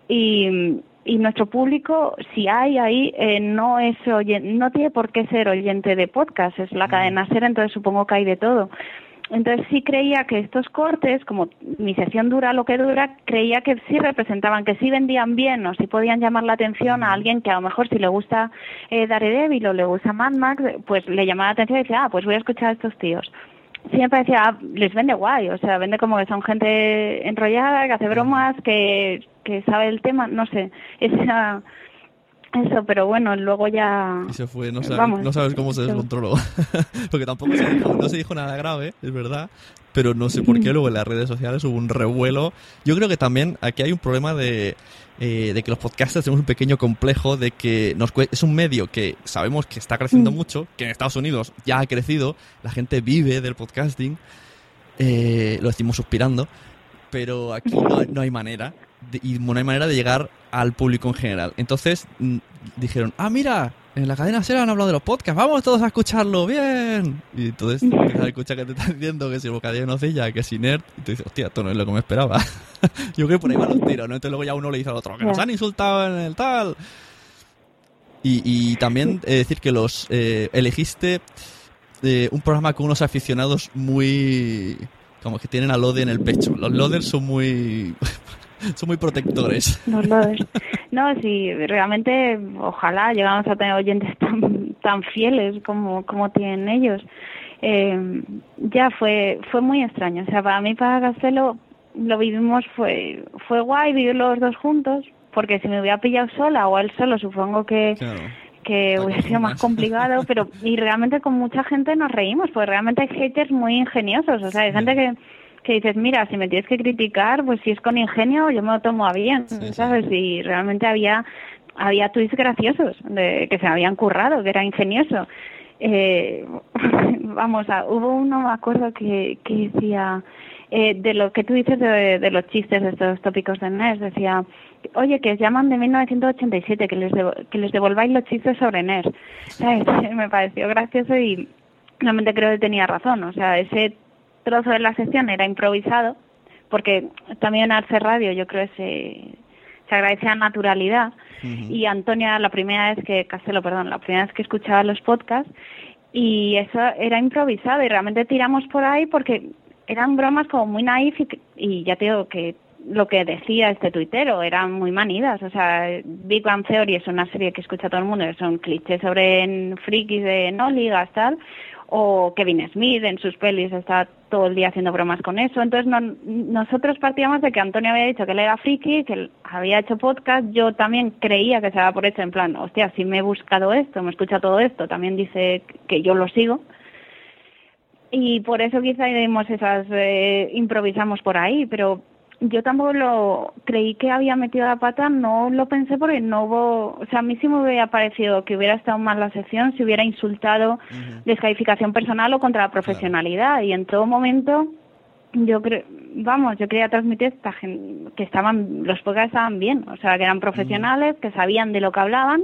y, y nuestro público, si hay ahí, eh, no es oyen- no tiene por qué ser oyente de podcast, es la cadena ser, entonces supongo que hay de todo. Entonces sí creía que estos cortes, como mi sesión dura lo que dura, creía que sí representaban, que sí vendían bien o sí podían llamar la atención a alguien que a lo mejor si le gusta eh, Daredevil o le gusta Mad Max, pues le llamaba la atención y decía, ah, pues voy a escuchar a estos tíos sí me parecía, ah, les vende guay, o sea, vende como que son gente enrollada, que hace bromas, que, que sabe el tema, no sé, esa, eso, pero bueno, luego ya... Y se fue, no sabes, Vamos, no sabes cómo se se- descontroló. Porque tampoco se dijo, no se dijo nada grave, es verdad. Pero no sé por qué luego en las redes sociales hubo un revuelo. Yo creo que también aquí hay un problema de, eh, de que los podcasters tenemos un pequeño complejo de que nos es un medio que sabemos que está creciendo Mm. mucho, que en Estados Unidos ya ha crecido, la gente vive del podcasting, eh, lo decimos suspirando, pero aquí no, hay- no hay manera de- y no hay manera de llegar al público en general. Entonces mm, dijeron, ah, mira, en la cadena SER han hablado de los podcasts, vamos todos a escucharlo, bien. Y entonces empiezas a escuchar que te están diciendo que si bocadillo de nocilla, que si nerd, y tú dices, hostia, esto no es lo que me esperaba. Yo creo que por ahí van los tiros, ¿no? Entonces luego ya uno le dice al otro, que nos han insultado en el tal. Y, y también eh, decir que los eh, elegiste eh, un programa con unos aficionados muy como que tienen a Lode en el pecho. Los Loders son muy son muy protectores. Los lodes. No, sí, realmente ojalá llegamos a tener oyentes tan, tan fieles como, como tienen ellos. Eh, ya fue fue muy extraño. O sea, para mí, para Castelo, lo vivimos, fue fue guay vivir los dos juntos, porque si me hubiera pillado sola o él solo, supongo que, que hubiera sido más complicado, pero y realmente con mucha gente nos reímos, porque realmente hay haters muy ingeniosos, o sea, hay gente que que dices, mira, si me tienes que criticar, pues si es con ingenio, yo me lo tomo a bien, ¿sabes? Y realmente había había tweets graciosos de, que se habían currado, que era ingenioso. Eh, vamos, a, hubo uno, me acuerdo, que, que decía, eh, de lo que tú dices de, de los chistes, de estos tópicos de NES, decía, oye, que os llaman de 1987, que les, devo- que les devolváis los chistes sobre NES. ¿Sabes? Me pareció gracioso y realmente creo que tenía razón. O sea, ese trozo de la sección era improvisado, porque también Arce Radio yo creo que se, se agradece la naturalidad. Y Antonia, la primera vez que, Castelo, perdón, la primera vez que escuchaba los podcasts, y eso era improvisado y realmente tiramos por ahí porque eran bromas como muy naif y, y ya te digo que lo que decía este tuitero eran muy manidas, o sea, Big Bang Theory es una serie que escucha todo el mundo, son clichés sobre frikis de no ligas tal, o Kevin Smith en sus pelis está todo el día haciendo bromas con eso, entonces no- nosotros partíamos de que Antonio había dicho que él era friki, que él había hecho podcast, yo también creía que se daba por hecho en plan, hostia, si me he buscado esto, me escucha todo esto, también dice que yo lo sigo, y por eso quizá dimos esas eh, improvisamos por ahí pero yo tampoco lo creí que había metido la pata no lo pensé porque no hubo o sea a mí sí me hubiera parecido que hubiera estado mal la sección si hubiera insultado descalificación personal o contra la profesionalidad. Y en todo momento yo creo vamos yo quería transmitir esta gen- que estaban los podcasts estaban bien o sea que eran profesionales que sabían de lo que hablaban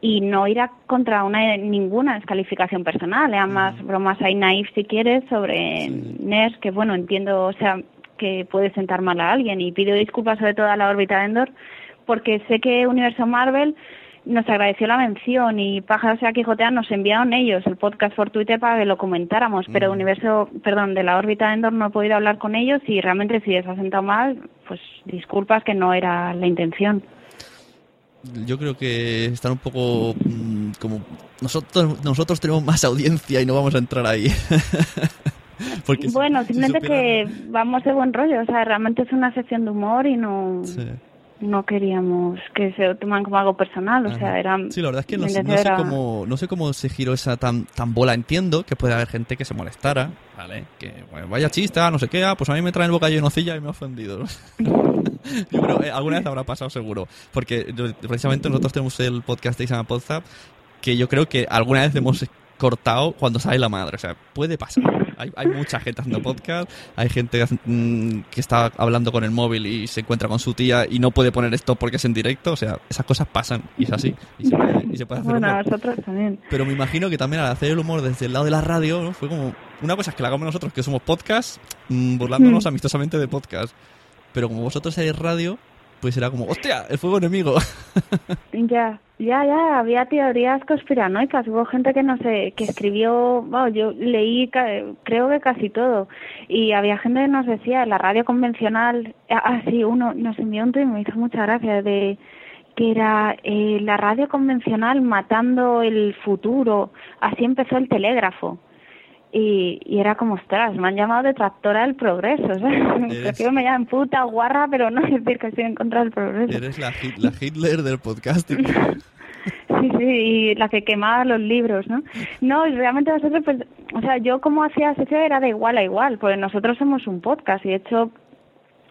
y no ir a contra una ninguna descalificación personal, eran más bromas ahí naif si quieres sobre NERS, que bueno, entiendo, o sea, que puede sentar mal a alguien y pido disculpas sobre todo a la órbita de Endor porque sé que Universo Marvel nos agradeció la mención y Pájaros a Quijotear nos enviaron ellos el podcast por Twitter para que lo comentáramos, pero Universo, perdón, de la órbita de Endor no he podido hablar con ellos y realmente si les ha sentado mal, pues disculpas que no era la intención. Yo creo que están un poco mm, como nosotros nosotros tenemos más audiencia y no vamos a entrar ahí. Porque Bueno, si simplemente supieran- que vamos de buen rollo, o sea, realmente es una sección de humor y no no queríamos que se lo toman como algo personal, o sea, era Sí, la verdad es que no, sé- no intención sé era- cómo no sé cómo se giró esa tan tan bola. Entiendo que puede haber gente que se molestara, ¿vale? Que bueno, vaya chiste, ah, no sé qué, ah, pues a mí me traen el bocadillo de nocilla y me ha ofendido. Yo creo eh, alguna vez habrá pasado seguro, porque precisamente nosotros tenemos el podcast de Isama Podzap que yo creo que alguna vez hemos cortado cuando sale la madre, o sea, puede pasar. Hay, hay mucha gente haciendo podcast, hay gente mm, que está hablando con el móvil y se encuentra con su tía y no puede poner esto porque es en directo, o sea, esas cosas pasan y es así. Y se puede, y se puede hacer Bueno, humor. nosotros también. Pero me imagino que también al hacer el humor desde el lado de la radio, ¿no? fue como. Una cosa es que la hagamos nosotros, que somos podcast, mm, burlándonos Mm. amistosamente de podcast. Pero como vosotros hacéis radio, pues era como, ¡hostia! El fuego enemigo. Ya, ya, ya, había teorías conspiranoicas, hubo gente que no sé, que escribió, bueno, yo leí creo que casi todo, y había gente que nos decía, la radio convencional, ah, ah, uno nos envió un tweet, me hizo mucha gracia, de que era eh, la radio convencional matando el futuro, así empezó el telégrafo. Y, y era como, ostras, me han llamado detractora del progreso, Prefiero me llamen puta, guarra, pero no decir que estoy en contra del progreso. Eres la, Hit- la Hitler del podcasting. Sí, sí, y la que quemaba los libros, ¿no? No, y realmente nosotros, pues, o sea, yo como hacía sesión era de igual a igual, porque nosotros somos un podcast y de hecho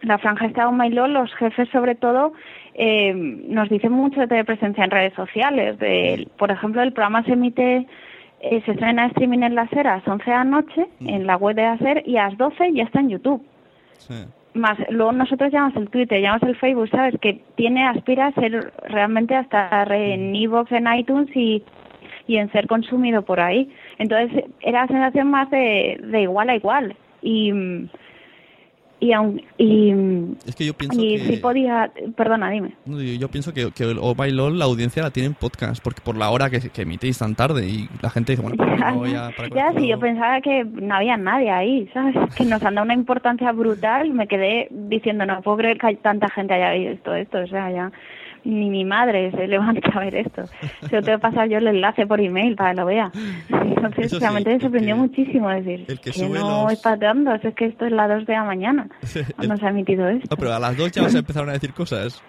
la franja está en Mailó, los jefes sobre todo eh, nos dicen mucho de presencia en redes sociales. De, por ejemplo, el programa se emite, eh, se estrena en streaming en las a las 11 de la noche en la web de ASER y a las 12 ya está en YouTube más luego nosotros llamamos el Twitter, llamamos el Facebook, ¿sabes? Que tiene, aspira a ser realmente hasta en iVoox, en iTunes y, y en ser consumido por ahí. Entonces era la sensación más de, de igual a igual. Y, mm, y, aun- y, Es que yo pienso y que... sí podía, perdona, dime. Yo yo pienso que, que el Oh My LOL, la audiencia la tiene en podcast, porque por la hora que, que emitís tan tarde y la gente dice, bueno, pues Ya, no voy a... para Ya, sí, yo pensaba que no había nadie ahí, ¿sabes? Que nos han dado una importancia brutal. Me quedé diciendo, no puedo creer que hay tanta gente haya visto esto. O sea, ya ni mi madre se levanta a ver esto. Se lo tengo que pasar yo el enlace por email para que lo vea. Entonces, sí, realmente me sorprendió que- muchísimo decir el que que, no los- es pateando, es que esto es las 2 de la mañana cuando se ha emitido esto. No, pero a las dos ya os empezaron a decir cosas.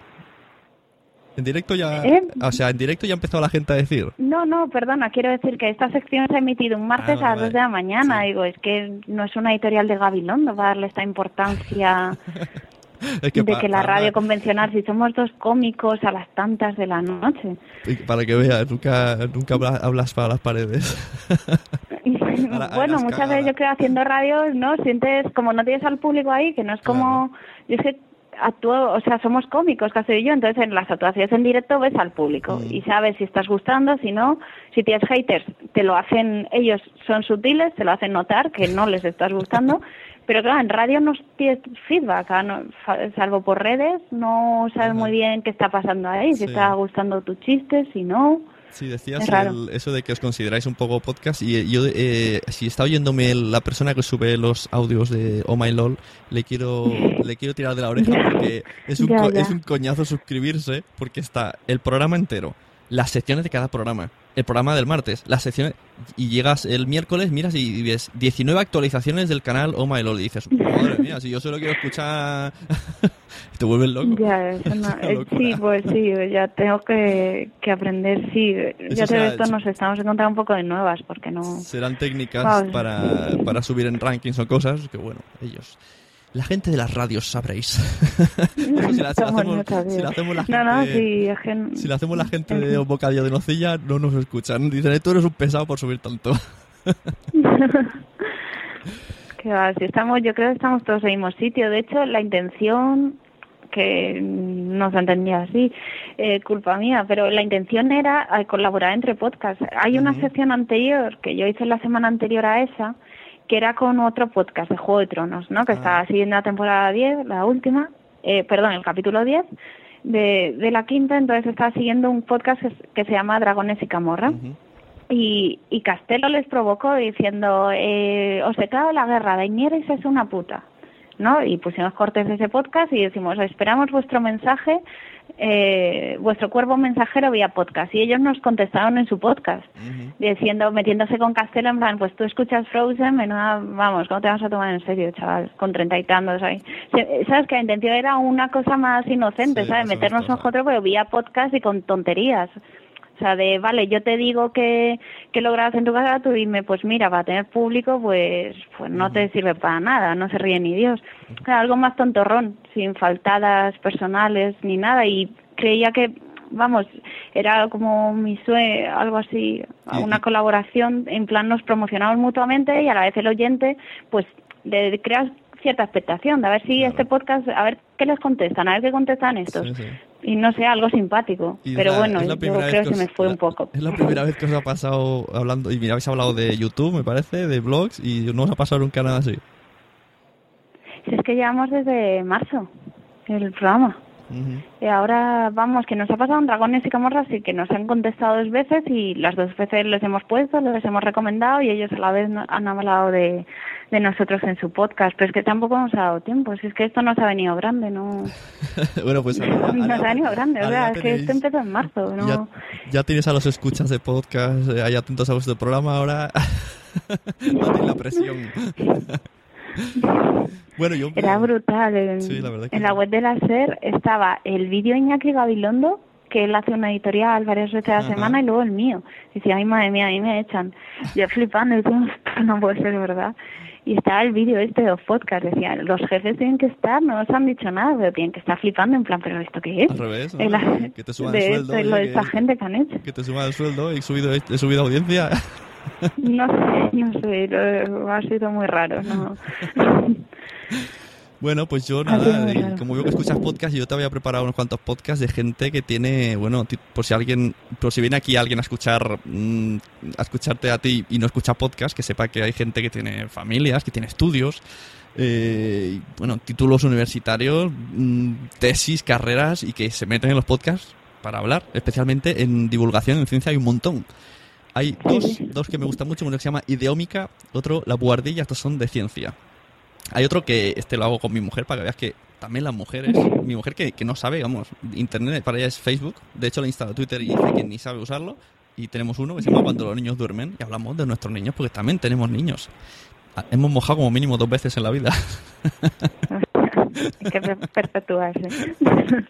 En directo ya, ¿Eh? o sea, en directo ya ha empezado la gente a decir. No, no, perdona, quiero decir que esta sección se ha emitido un martes Ah, a las 2 de la mañana. Digo, es que no es una editorial de Gabilondo para darle esta importancia Es que de que la para- radio convencional, si somos dos cómicos a las tantas de la noche. Para que veas, nunca, nunca habla- hablas para las paredes. Bueno, has muchas veces yo creo haciendo radio, ¿no? Sientes como no tienes al público ahí, que no es como... Yo es que actúo, o sea, somos cómicos, casi y yo, entonces en las actuaciones en directo ves al público Mm. y sabes si estás gustando, si no, si tienes haters, te lo hacen, ellos son sutiles, te lo hacen notar que no les estás gustando, pero claro, en radio no tienes feedback, ah, no- salvo por redes, no sabes muy bien qué está pasando ahí, si Sí. está gustando tu chiste, si no... Sí, decías Es el- eso de que os consideráis un poco podcast y eh, yo, eh, si está oyéndome la persona que sube los audios de Oh My LOL, le quiero, le quiero tirar de la oreja porque es un, ya. es un coñazo suscribirse porque está el programa entero, las secciones de cada programa, el programa del martes, las secciones y llegas el miércoles, miras y ves 19 actualizaciones del canal Oh My LOL y dices, madre mía, si yo solo quiero escuchar... te vuelves loco. Ya, eso no- eh, sí, pues sí, ya tengo que, que aprender, sí. ya te esto nos estamos encontrando un poco de nuevas, porque no... serán técnicas para, para subir en rankings o cosas que bueno, ellos. La gente de las radios sabréis. Si, la, si la Somos hacemos, si la hacemos la gente, No, no, sí, es que... si la hacemos la gente de un bocadillo de nocilla, no nos escuchan. Dicen, "Eh, tú eres un pesado por subir tanto. que va, si estamos, yo creo que estamos todos en el mismo sitio. De hecho, la intención, que no se entendía así, eh, culpa mía, pero la intención era eh, colaborar entre podcasts. Hay una sección anterior que yo hice la semana anterior a esa, que era con otro podcast de Juego de Tronos, ¿no? Que estaba siguiendo la temporada 10, la última, eh, perdón, el capítulo 10 de, de la quinta, entonces estaba siguiendo un podcast que, que se llama Dragones y Camorra. Y, y Castelo les provocó diciendo, eh, os declaro la guerra, Daenerys es una puta. ¿No? Y pusimos cortes de ese podcast y decimos, esperamos vuestro mensaje, eh, vuestro cuervo mensajero vía podcast. Y ellos nos contestaron en su podcast, diciendo, metiéndose con Castelo, en plan, pues tú escuchas Frozen, menuda, vamos, ¿cómo te vas a tomar en serio, chaval? Con treinta y tantos ahí. Sabes que la intención era una cosa más inocente, ¿sabes? Meternos nosotros, pero vía podcast y con tonterías. O sea, de, vale, yo te digo que, que lo grabas en tu casa, tú dime, pues mira, para tener público, pues, pues no te sirve para nada, no se ríe ni Dios. Algo más tontorrón, sin faltadas personales ni nada. Y creía que, vamos, era como mi sueño, algo así, una colaboración, en plan nos promocionamos mutuamente y a la vez el oyente, pues, le creas cierta expectación de a ver si este podcast, a ver qué les contestan, a ver qué contestan estos. Sí, sí. Y no sé, algo simpático. Y Pero la- bueno, yo creo que se me fue la- un poco. Es la primera vez que os ha pasado hablando, y mira, habéis hablado de YouTube, me parece, de blogs, y no os ha pasado nunca nada así. Si es que llevamos desde marzo el programa. Y ahora vamos, que nos ha pasado en Dragones y Camorras y que nos han contestado dos veces y las dos veces les hemos puesto, les hemos recomendado y ellos a la vez han hablado de, de nosotros en su podcast. Pero es que tampoco nos ha dado tiempo, si es que esto nos ha venido grande, ¿no? bueno, pues ahora- Nos ha venido grande, o sea, es que esto empezó en marzo, ¿no? ya, ya tienes a los escuchas de podcast eh, ahí atentos a vuestro programa, ahora no la presión. bueno, yo... Era brutal. En, Sí, la verdad que en la web de la SER estaba el vídeo Iñaki Gabilondo, que él hace una editorial varias veces a la semana, y luego el mío. Decía, ay madre mía, ahí me echan. Yo flipando, y "Esto no puede ser verdad. Y estaba el vídeo este de los podcasts, decían, los jefes tienen que estar, no nos han dicho nada, pero tienen que estar flipando, en plan, ¿pero esto qué es? Al revés, que te suban de el esto, sueldo. lo oye, de esta gente que han hecho. Que te suban el sueldo, he subido, he subido audiencia. No sé, no sé, lo- ha sido muy raro, ¿no? Bueno, pues yo nada, como veo que escuchas podcast, yo te había preparado unos cuantos podcasts de gente que tiene, bueno, por si alguien, por si viene aquí alguien a escuchar, mm, a escucharte a ti y no escucha podcast, que sepa que hay gente que tiene familias, que tiene estudios, eh, bueno, títulos universitarios, mm, tesis, carreras y que se meten en los podcasts para hablar, especialmente en divulgación en ciencia hay un montón. Hay dos, dos que me gustan mucho, uno que se llama Ideómica, otro La Buhardilla, estos son de ciencia. Hay otro que este lo hago con mi mujer para que veas que también las mujeres, mi mujer que, que no sabe, vamos, internet para ella es Facebook, de hecho le he instalado Twitter y dice que ni sabe usarlo, y tenemos uno que se llama Cuando los niños duermen, y hablamos de nuestros niños porque también tenemos niños. Ah, Hemos mojado como mínimo dos veces en la vida. Hay que per- perpetuarse.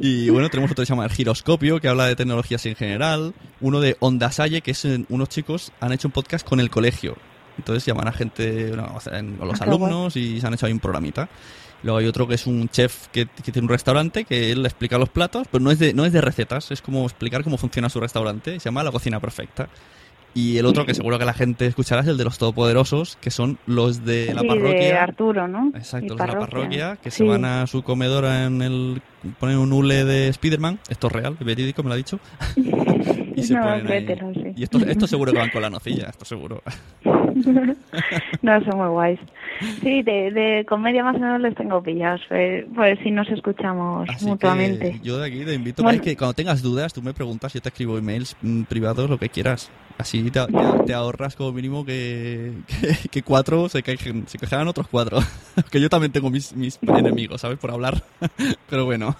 Y bueno, tenemos otro que se llama El Giroscopio, que habla de tecnologías en general. Uno de Onda Salle, que es eh, unos chicos han hecho un podcast con el colegio. Entonces llaman a gente, bueno, o sea, en- a los Ah, alumnos y se han hecho ahí un programita. Luego hay otro que es un chef que, que tiene un restaurante que él explica los platos, pero no es de, no es de recetas, es como explicar cómo funciona su restaurante. Se llama La Cocina Perfecta. Y el otro que seguro que la gente escuchará es el de los Todopoderosos, que son los de la Sí, parroquia. de Arturo, ¿no? Exacto, los de la parroquia, que Sí. se van a su comedora en el... ponen un hule de Spiderman, esto es real, verídico, me lo ha dicho. y se No, ponen sí. Y esto, esto seguro que van con la nocilla, esto seguro. no, son muy guays. Sí, de, de comedia más o menos les tengo pillados, pues, pues si nos escuchamos Así mutuamente. que yo de aquí te invito Bueno. a que cuando tengas dudas, tú me preguntas, yo te escribo emails mm, privados, lo que quieras. Así te, te- te ahorras como mínimo que, que, que cuatro se, quejen, se quejarán otros cuatro. que yo también tengo mis, mis enemigos, ¿sabes? Por hablar. Pero bueno.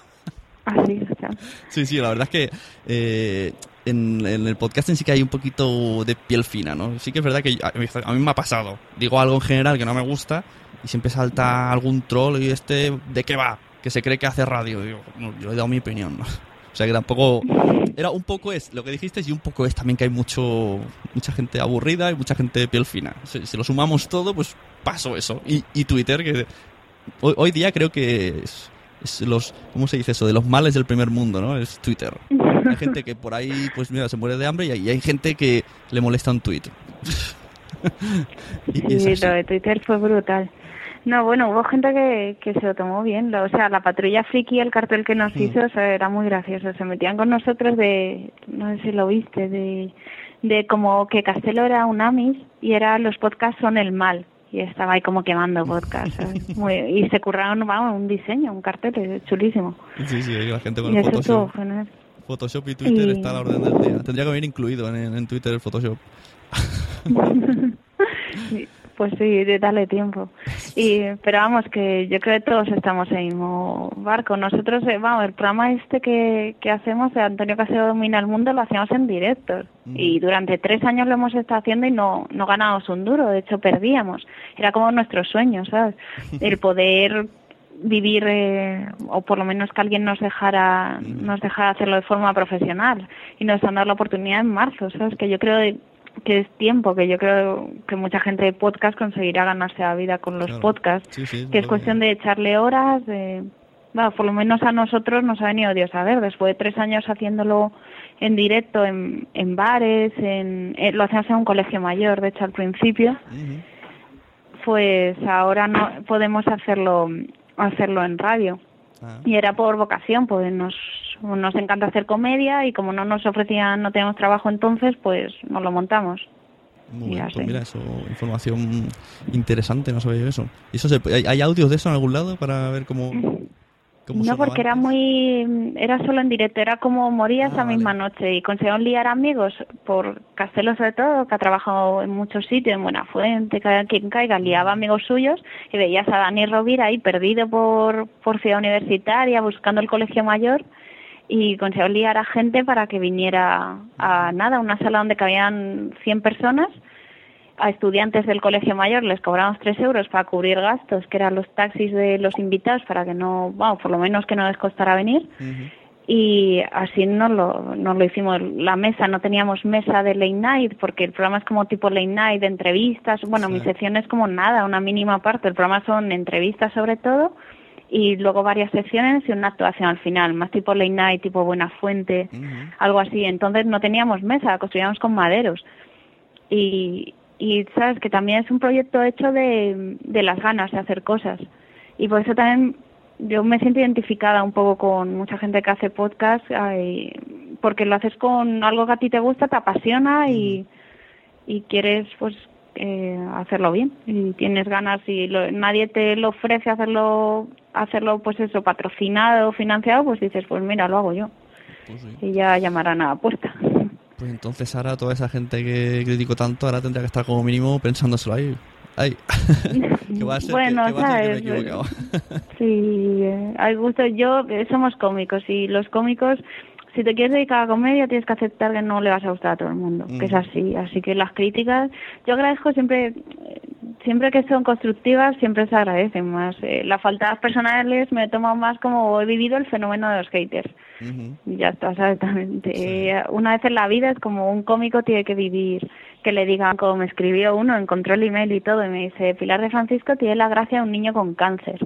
Así, o sea. Sí, sí, la verdad es que eh, en, en el podcast sí que hay un poquito de piel fina, ¿no? Sí que es verdad que a mí, me ha pasado. Digo algo en general que no me gusta y siempre salta algún troll y este, ¿de qué va? Que se cree que hace radio. No, yo he dado mi opinión, ¿no? O sea que tampoco... Era un poco es lo que dijiste y un poco es también que hay mucho mucha gente aburrida y mucha gente de piel fina. Si, si lo sumamos todo, pues pasó eso. Y, y Twitter, que hoy, hoy día creo que es, es los, ¿cómo se dice eso? De los males del primer mundo, ¿no? Es Twitter. Hay gente que por ahí, pues mira, se muere de hambre y hay, y hay gente que le molesta un tweet. y, y es Sí, así. lo de Twitter fue brutal. No, bueno, hubo gente que, que se lo tomó bien. lo- O sea, la patrulla friki, el cartel que nos hizo, o sea, era muy gracioso. Se metían con nosotros de, no sé si lo viste, de, de como que Castelo era un Amis y era los podcasts son el mal. Y estaba ahí como quemando podcasts. ¿sabes? Muy- y se curraron vamos, un diseño, un cartel chulísimo. Sí, sí, la gente con Y el Photoshop. y Twitter Y- está a la orden del día. Tendría que venir incluido en, en Twitter el Photoshop. Pues sí, de darle tiempo. Y, pero vamos, que yo creo que todos estamos en el mismo barco. Nosotros, eh, vamos, el programa este que, que hacemos, de Antonio Casero Domina el Mundo, lo hacíamos en directo. Y durante tres años lo hemos estado haciendo y no, no ganábamos un duro, de hecho perdíamos. Era como nuestro sueño, ¿sabes? El poder vivir eh, o por lo menos que alguien nos dejara nos dejara hacerlo de forma profesional y nos han dado la oportunidad en marzo sabes que yo creo que es tiempo que yo creo que mucha gente de podcast conseguirá ganarse la vida con los Claro. podcasts Sí, sí, que es cuestión de echarle horas de bueno, por lo menos a nosotros nos ha venido Dios a ver después de tres años haciéndolo en directo en, en bares en, eh, lo hacíamos en un colegio mayor de hecho al principio pues ahora no podemos hacerlo hacerlo en radio. Y era por vocación pues nos nos encanta hacer comedia y como no nos ofrecían no teníamos trabajo entonces pues nos lo montamos. Muy bien, pues mira, eso, información interesante, no sabía eso. ¿Y eso se, hay, hay audios de eso en algún lado para ver cómo, cómo no porque era muy era solo en directo era como moría Ah, esa misma noche y consiguieron liar amigos por Castelo sobre todo que ha trabajado en muchos sitios en Buenafuente quien caiga liaba amigos suyos y veías a Dani Rovira ahí perdido por por ciudad universitaria buscando el colegio mayor y consiguió liar a gente para que viniera a nada, una sala donde cabían 100 personas. A estudiantes del colegio mayor les cobramos 3 euros para cubrir gastos, que eran los taxis de los invitados, para que no, bueno, por lo menos que no les costara venir. Y así no lo, no lo hicimos. La mesa, no teníamos mesa de late night, porque el programa es como tipo late night, de entrevistas. Bueno, mi sección es como nada, una mínima parte. El programa son entrevistas sobre todo y luego varias secciones y una actuación al final, más tipo late night, tipo Buena Fuente, algo así. Entonces no teníamos mesa, construíamos con maderos. Y, y sabes que también es un proyecto hecho de, de las ganas de hacer cosas. Y por eso también yo me siento identificada un poco con mucha gente que hace podcast, ay, porque lo haces con algo que a ti te gusta, te apasiona y, y quieres pues eh, hacerlo bien y tienes ganas y lo- nadie te lo ofrece hacerlo hacerlo pues eso patrocinado o financiado pues dices pues mira lo hago yo y ya llamarán a la puerta Pues entonces ahora toda esa gente que critico tanto, ahora tendría que estar como mínimo pensándoselo ahí. Ay, que va a ser, Bueno, que, que va a ser que me he ¿sabes? equivocado. Sí, eh, al gusto. Yo, eh, somos cómicos y los cómicos, si te quieres dedicar a la comedia, tienes que aceptar que no le vas a gustar a todo el mundo, que es así. Así que las críticas, yo agradezco siempre, siempre que son constructivas siempre se agradecen más. Eh, las faltas personales me he tomado más como he vivido el fenómeno de los haters. Ya está, exactamente. Eh, una vez en la vida es como un cómico tiene que vivir, que le digan como me escribió uno, encontró el email y todo, y me dice, Pilar de Francisco tiene la gracia de un niño con cáncer.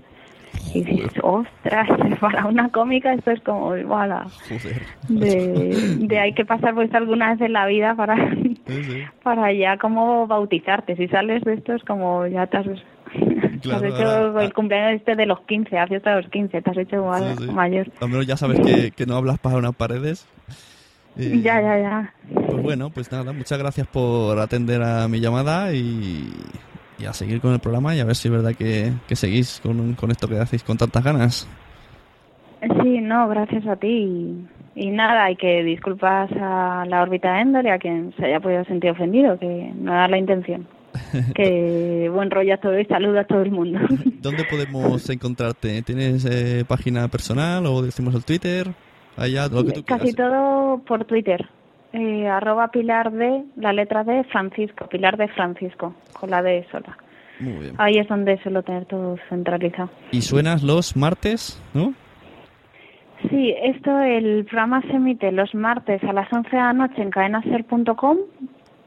Y dices, ostras, para una cómica esto es como, voilà, de, de hay que pasar pues alguna vez en la vida para, para ya como bautizarte. Si sales de esto es como ya te has, te has hecho el cumpleaños este de los 15, a fiesta de los 15, te has hecho Sí, sí. mayor. Al menos ya sabes que, que no hablas para unas paredes. Y, Ya, ya, ya. Pues bueno, pues nada, muchas gracias por atender a mi llamada y, y a seguir con el programa y a ver si es verdad que, que seguís con, con esto que hacéis con tantas ganas. Sí, no, gracias a ti. Y, y nada, hay que disculpas a la órbita de Endor y a quien se haya podido sentir ofendido, que no era la intención. que buen rollo a todo y saludo a todo el mundo. ¿Dónde podemos encontrarte? ¿Tienes eh, página personal o decimos el Twitter? Allá, lo que tú Casi quieras. todo por Twitter. Eh, arroba Pilar de, la letra de Francisco, Pilar de Francisco, con la D sola. Muy bien. Ahí es donde suelo tener todo centralizado. Y suenas los martes, ¿no? Sí, esto, el programa se emite los martes a las 11 de la noche en cadenaser.com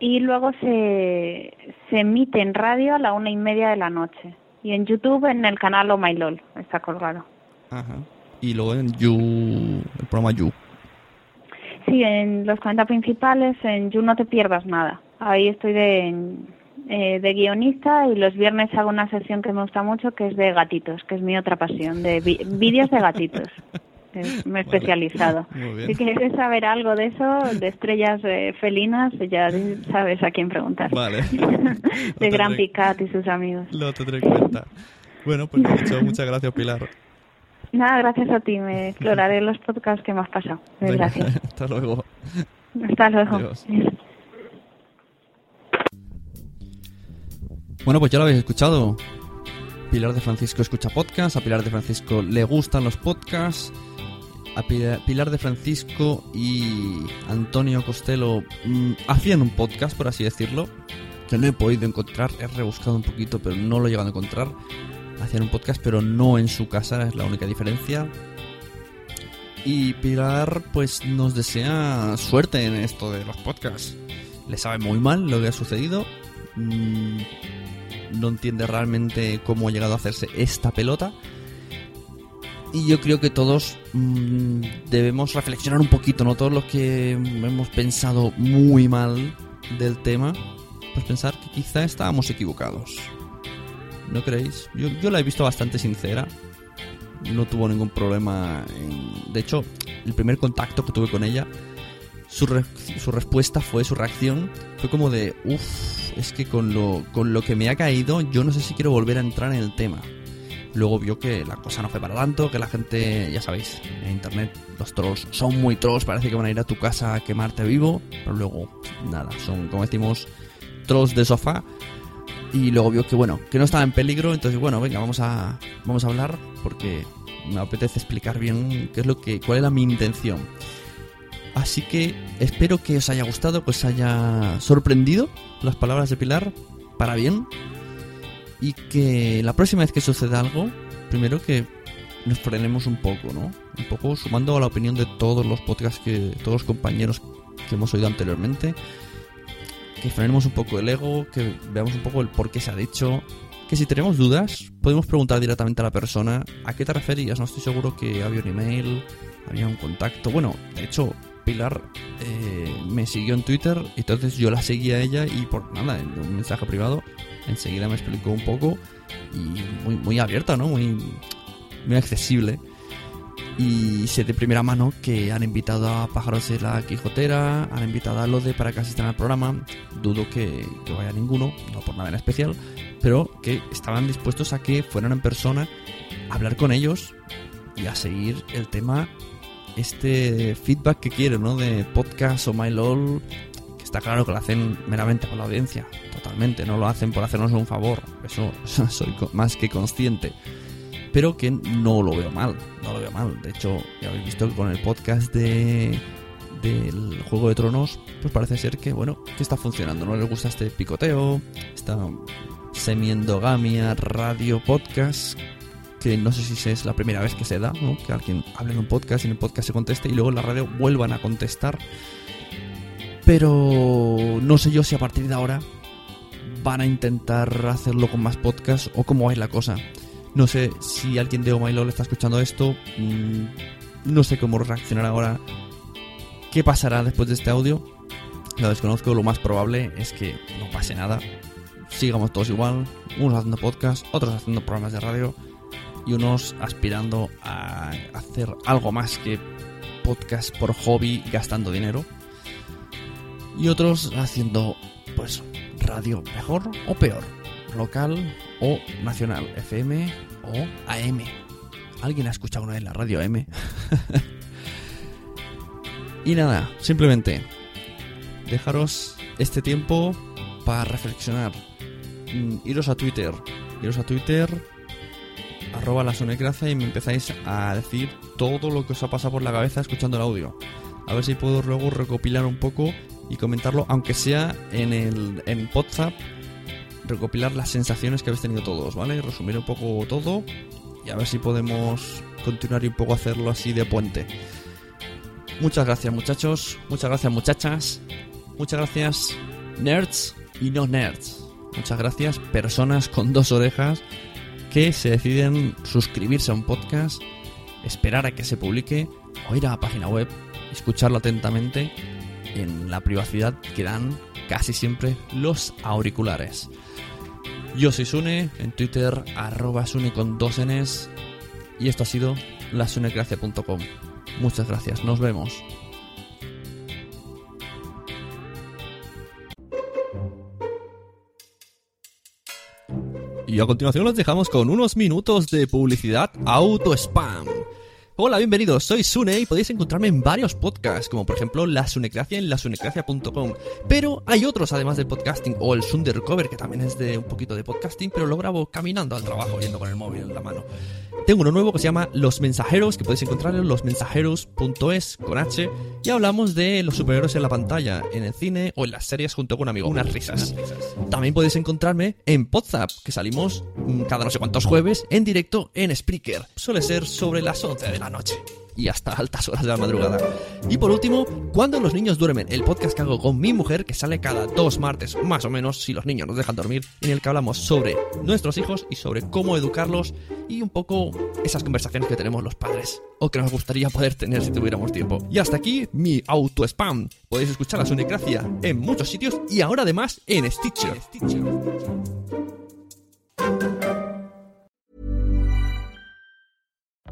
y luego se, se emite en radio a la una y media de la noche. Y en YouTube en el canal Oh My LOL, está colgado. Ajá. Y luego en You, el programa You. Sí, en los 40 principales, en You No Te Pierdas Nada. Ahí estoy de, eh, de guionista y los viernes hago una sesión que me gusta mucho que es de gatitos, que es mi otra pasión, de vídeos de gatitos. Es- me he especializado. Si quieres saber algo de eso, de estrellas eh, felinas, ya sabes a quién preguntar. Vale. de Gran Picat y sus amigos. Lo tendré en cuenta. Bueno, pues dicho, muchas gracias, Pilar. Nada, gracias a ti. Me exploraré los podcasts que me has pasado. Venga, Gracias. Hasta luego. Hasta luego. Adiós. Bueno, pues ya lo habéis escuchado. Pilar de Francisco escucha podcast, a Pilar de Francisco le gustan los podcasts, a Pila- Pilar de Francisco y Antonio Costello mm, hacían un podcast, por así decirlo, que no he podido encontrar, he rebuscado un poquito, pero no lo he llegado a encontrar. Hacían un podcast, pero no en su casa, es la única diferencia. Y Pilar, pues nos desea suerte en esto de los podcasts. Le sabe muy mal lo que ha sucedido. Mm, no entiende realmente cómo ha llegado a hacerse esta pelota. Y yo creo que todos mm, debemos reflexionar un poquito, ¿no? Todos los que hemos pensado muy mal del tema, pues pensar que quizá estábamos equivocados. ¿No creéis? Yo, yo la he visto bastante sincera. No tuvo ningún problema. De hecho, el primer contacto que tuve con ella, su, su respuesta fue, su reacción, fue como de, uff, es que con lo, con lo que me ha caído, yo no sé si quiero volver a entrar en el tema. Luego vio que la cosa no fue para tanto, que la gente, ya sabéis, en internet los trolls son muy trolls, parece que van a ir a tu casa a quemarte vivo, pero luego, nada, son, como decimos, trolls de sofá. Y luego vio que, bueno, que no estaba en peligro, entonces, bueno, venga, vamos a, vamos a hablar, porque me apetece explicar bien qué es lo que, cuál era mi intención. Así que espero que os haya gustado, que os haya sorprendido las palabras de Pilar para bien. Y que la próxima vez que suceda algo, primero que nos frenemos un poco, ¿no? Un poco sumando a la opinión de todos los podcasts que, todos los compañeros que hemos oído anteriormente. Que frenemos un poco el ego, que veamos un poco el por qué se ha dicho. Que si tenemos dudas, podemos preguntar directamente a la persona a qué te referías. No estoy seguro que había un email, había un contacto. Bueno, de hecho, Pilar eh, me siguió en Twitter, entonces yo la seguí a ella y por nada, en un mensaje privado, enseguida me explicó un poco y muy, muy abierta, ¿no? Muy, muy accesible. Y sé de primera mano que han invitado a Pájaros de la Quijotera, han invitado a Lode para que asistan al programa. Dudo que, vaya ninguno, no por nada en especial, pero que estaban dispuestos a que fueran en persona a hablar con ellos y a seguir el tema este feedback que quieren, ¿no? De podcast o MyLOL, que está claro que lo hacen meramente por la audiencia, totalmente, no lo hacen por hacernos un favor, eso, soy más que consciente. Pero que no lo veo mal, no lo veo mal. De hecho, ya habéis visto que con el podcast de del Juego de Tronos, pues parece ser que, bueno, que está funcionando, ¿no? Les gusta este picoteo, esta Semiendogamia Radio Podcast, que no sé si es la primera vez que se da, ¿no? que alguien hable en un podcast y en el podcast se conteste y luego en la radio vuelvan a contestar. Pero no sé yo si a partir de ahora van a intentar hacerlo con más podcasts o cómo es la cosa. No sé si alguien de Oh My Lol está escuchando esto. mm, no sé cómo reaccionar ahora. ¿Qué pasará después de este audio? Lo desconozco. Lo más probable es que no pase nada. Sigamos todos igual. Unos haciendo podcast, otros haciendo programas de radio. Y unos aspirando a hacer algo más que podcast por hobby gastando dinero. Y otros haciendo, pues, radio mejor o peor. Local o nacional. FM o AM. ¿Alguien ha escuchado una vez la radio AM? y nada, simplemente dejaros este tiempo para reflexionar. Mm, Iros a Twitter. Iros a Twitter. Arroba la sonecracia y me empezáis a decir todo lo que os ha pasado por la cabeza escuchando el audio. A ver si puedo luego recopilar un poco y comentarlo, aunque sea en el en WhatsApp, recopilar las sensaciones que habéis tenido todos, ¿vale? Resumir un poco todo y a ver si podemos continuar y un poco hacerlo así de puente. Muchas gracias muchachos, muchas gracias muchachas, muchas gracias nerds y no nerds. Muchas gracias personas con dos orejas que se deciden suscribirse a un podcast, esperar a que se publique o ir a la página web, escucharlo atentamente en la privacidad que dan casi siempre los auriculares. Yo soy Sune, en Twitter arroba Sune con dos Ns y esto ha sido lasunecracia.com. Muchas gracias, nos vemos. Y a continuación los dejamos con unos minutos de publicidad auto spam. Hola, bienvenidos, soy Sune y podéis encontrarme en varios podcasts, como por ejemplo La Sunecracia en lasunecracia.com. Pero hay otros además del podcasting, o el Sundercover, que también es de un poquito de podcasting, pero lo grabo caminando al trabajo, yendo con el móvil en la mano. Tengo uno nuevo que se llama Los Mensajeros, que podéis encontrar en losmensajeros.es con H, y hablamos de los superhéroes en la pantalla, en el cine o en las series junto con un amigo. Unas risas. También podéis encontrarme en Podzap, que salimos cada no sé cuántos jueves en directo en Spreaker. Suele ser sobre las 11 de la noche. Y hasta altas horas de la madrugada. Y por último, Cuando los niños duermen, el podcast que hago con mi mujer, que sale cada dos martes, más o menos, si los niños nos dejan dormir, en el que hablamos sobre nuestros hijos y sobre cómo educarlos y un poco esas conversaciones que tenemos los padres, o que nos gustaría poder tener si tuviéramos tiempo. Y hasta aquí mi auto spam. Podéis escuchar la Sunecracia en muchos sitios y ahora además en Stitcher.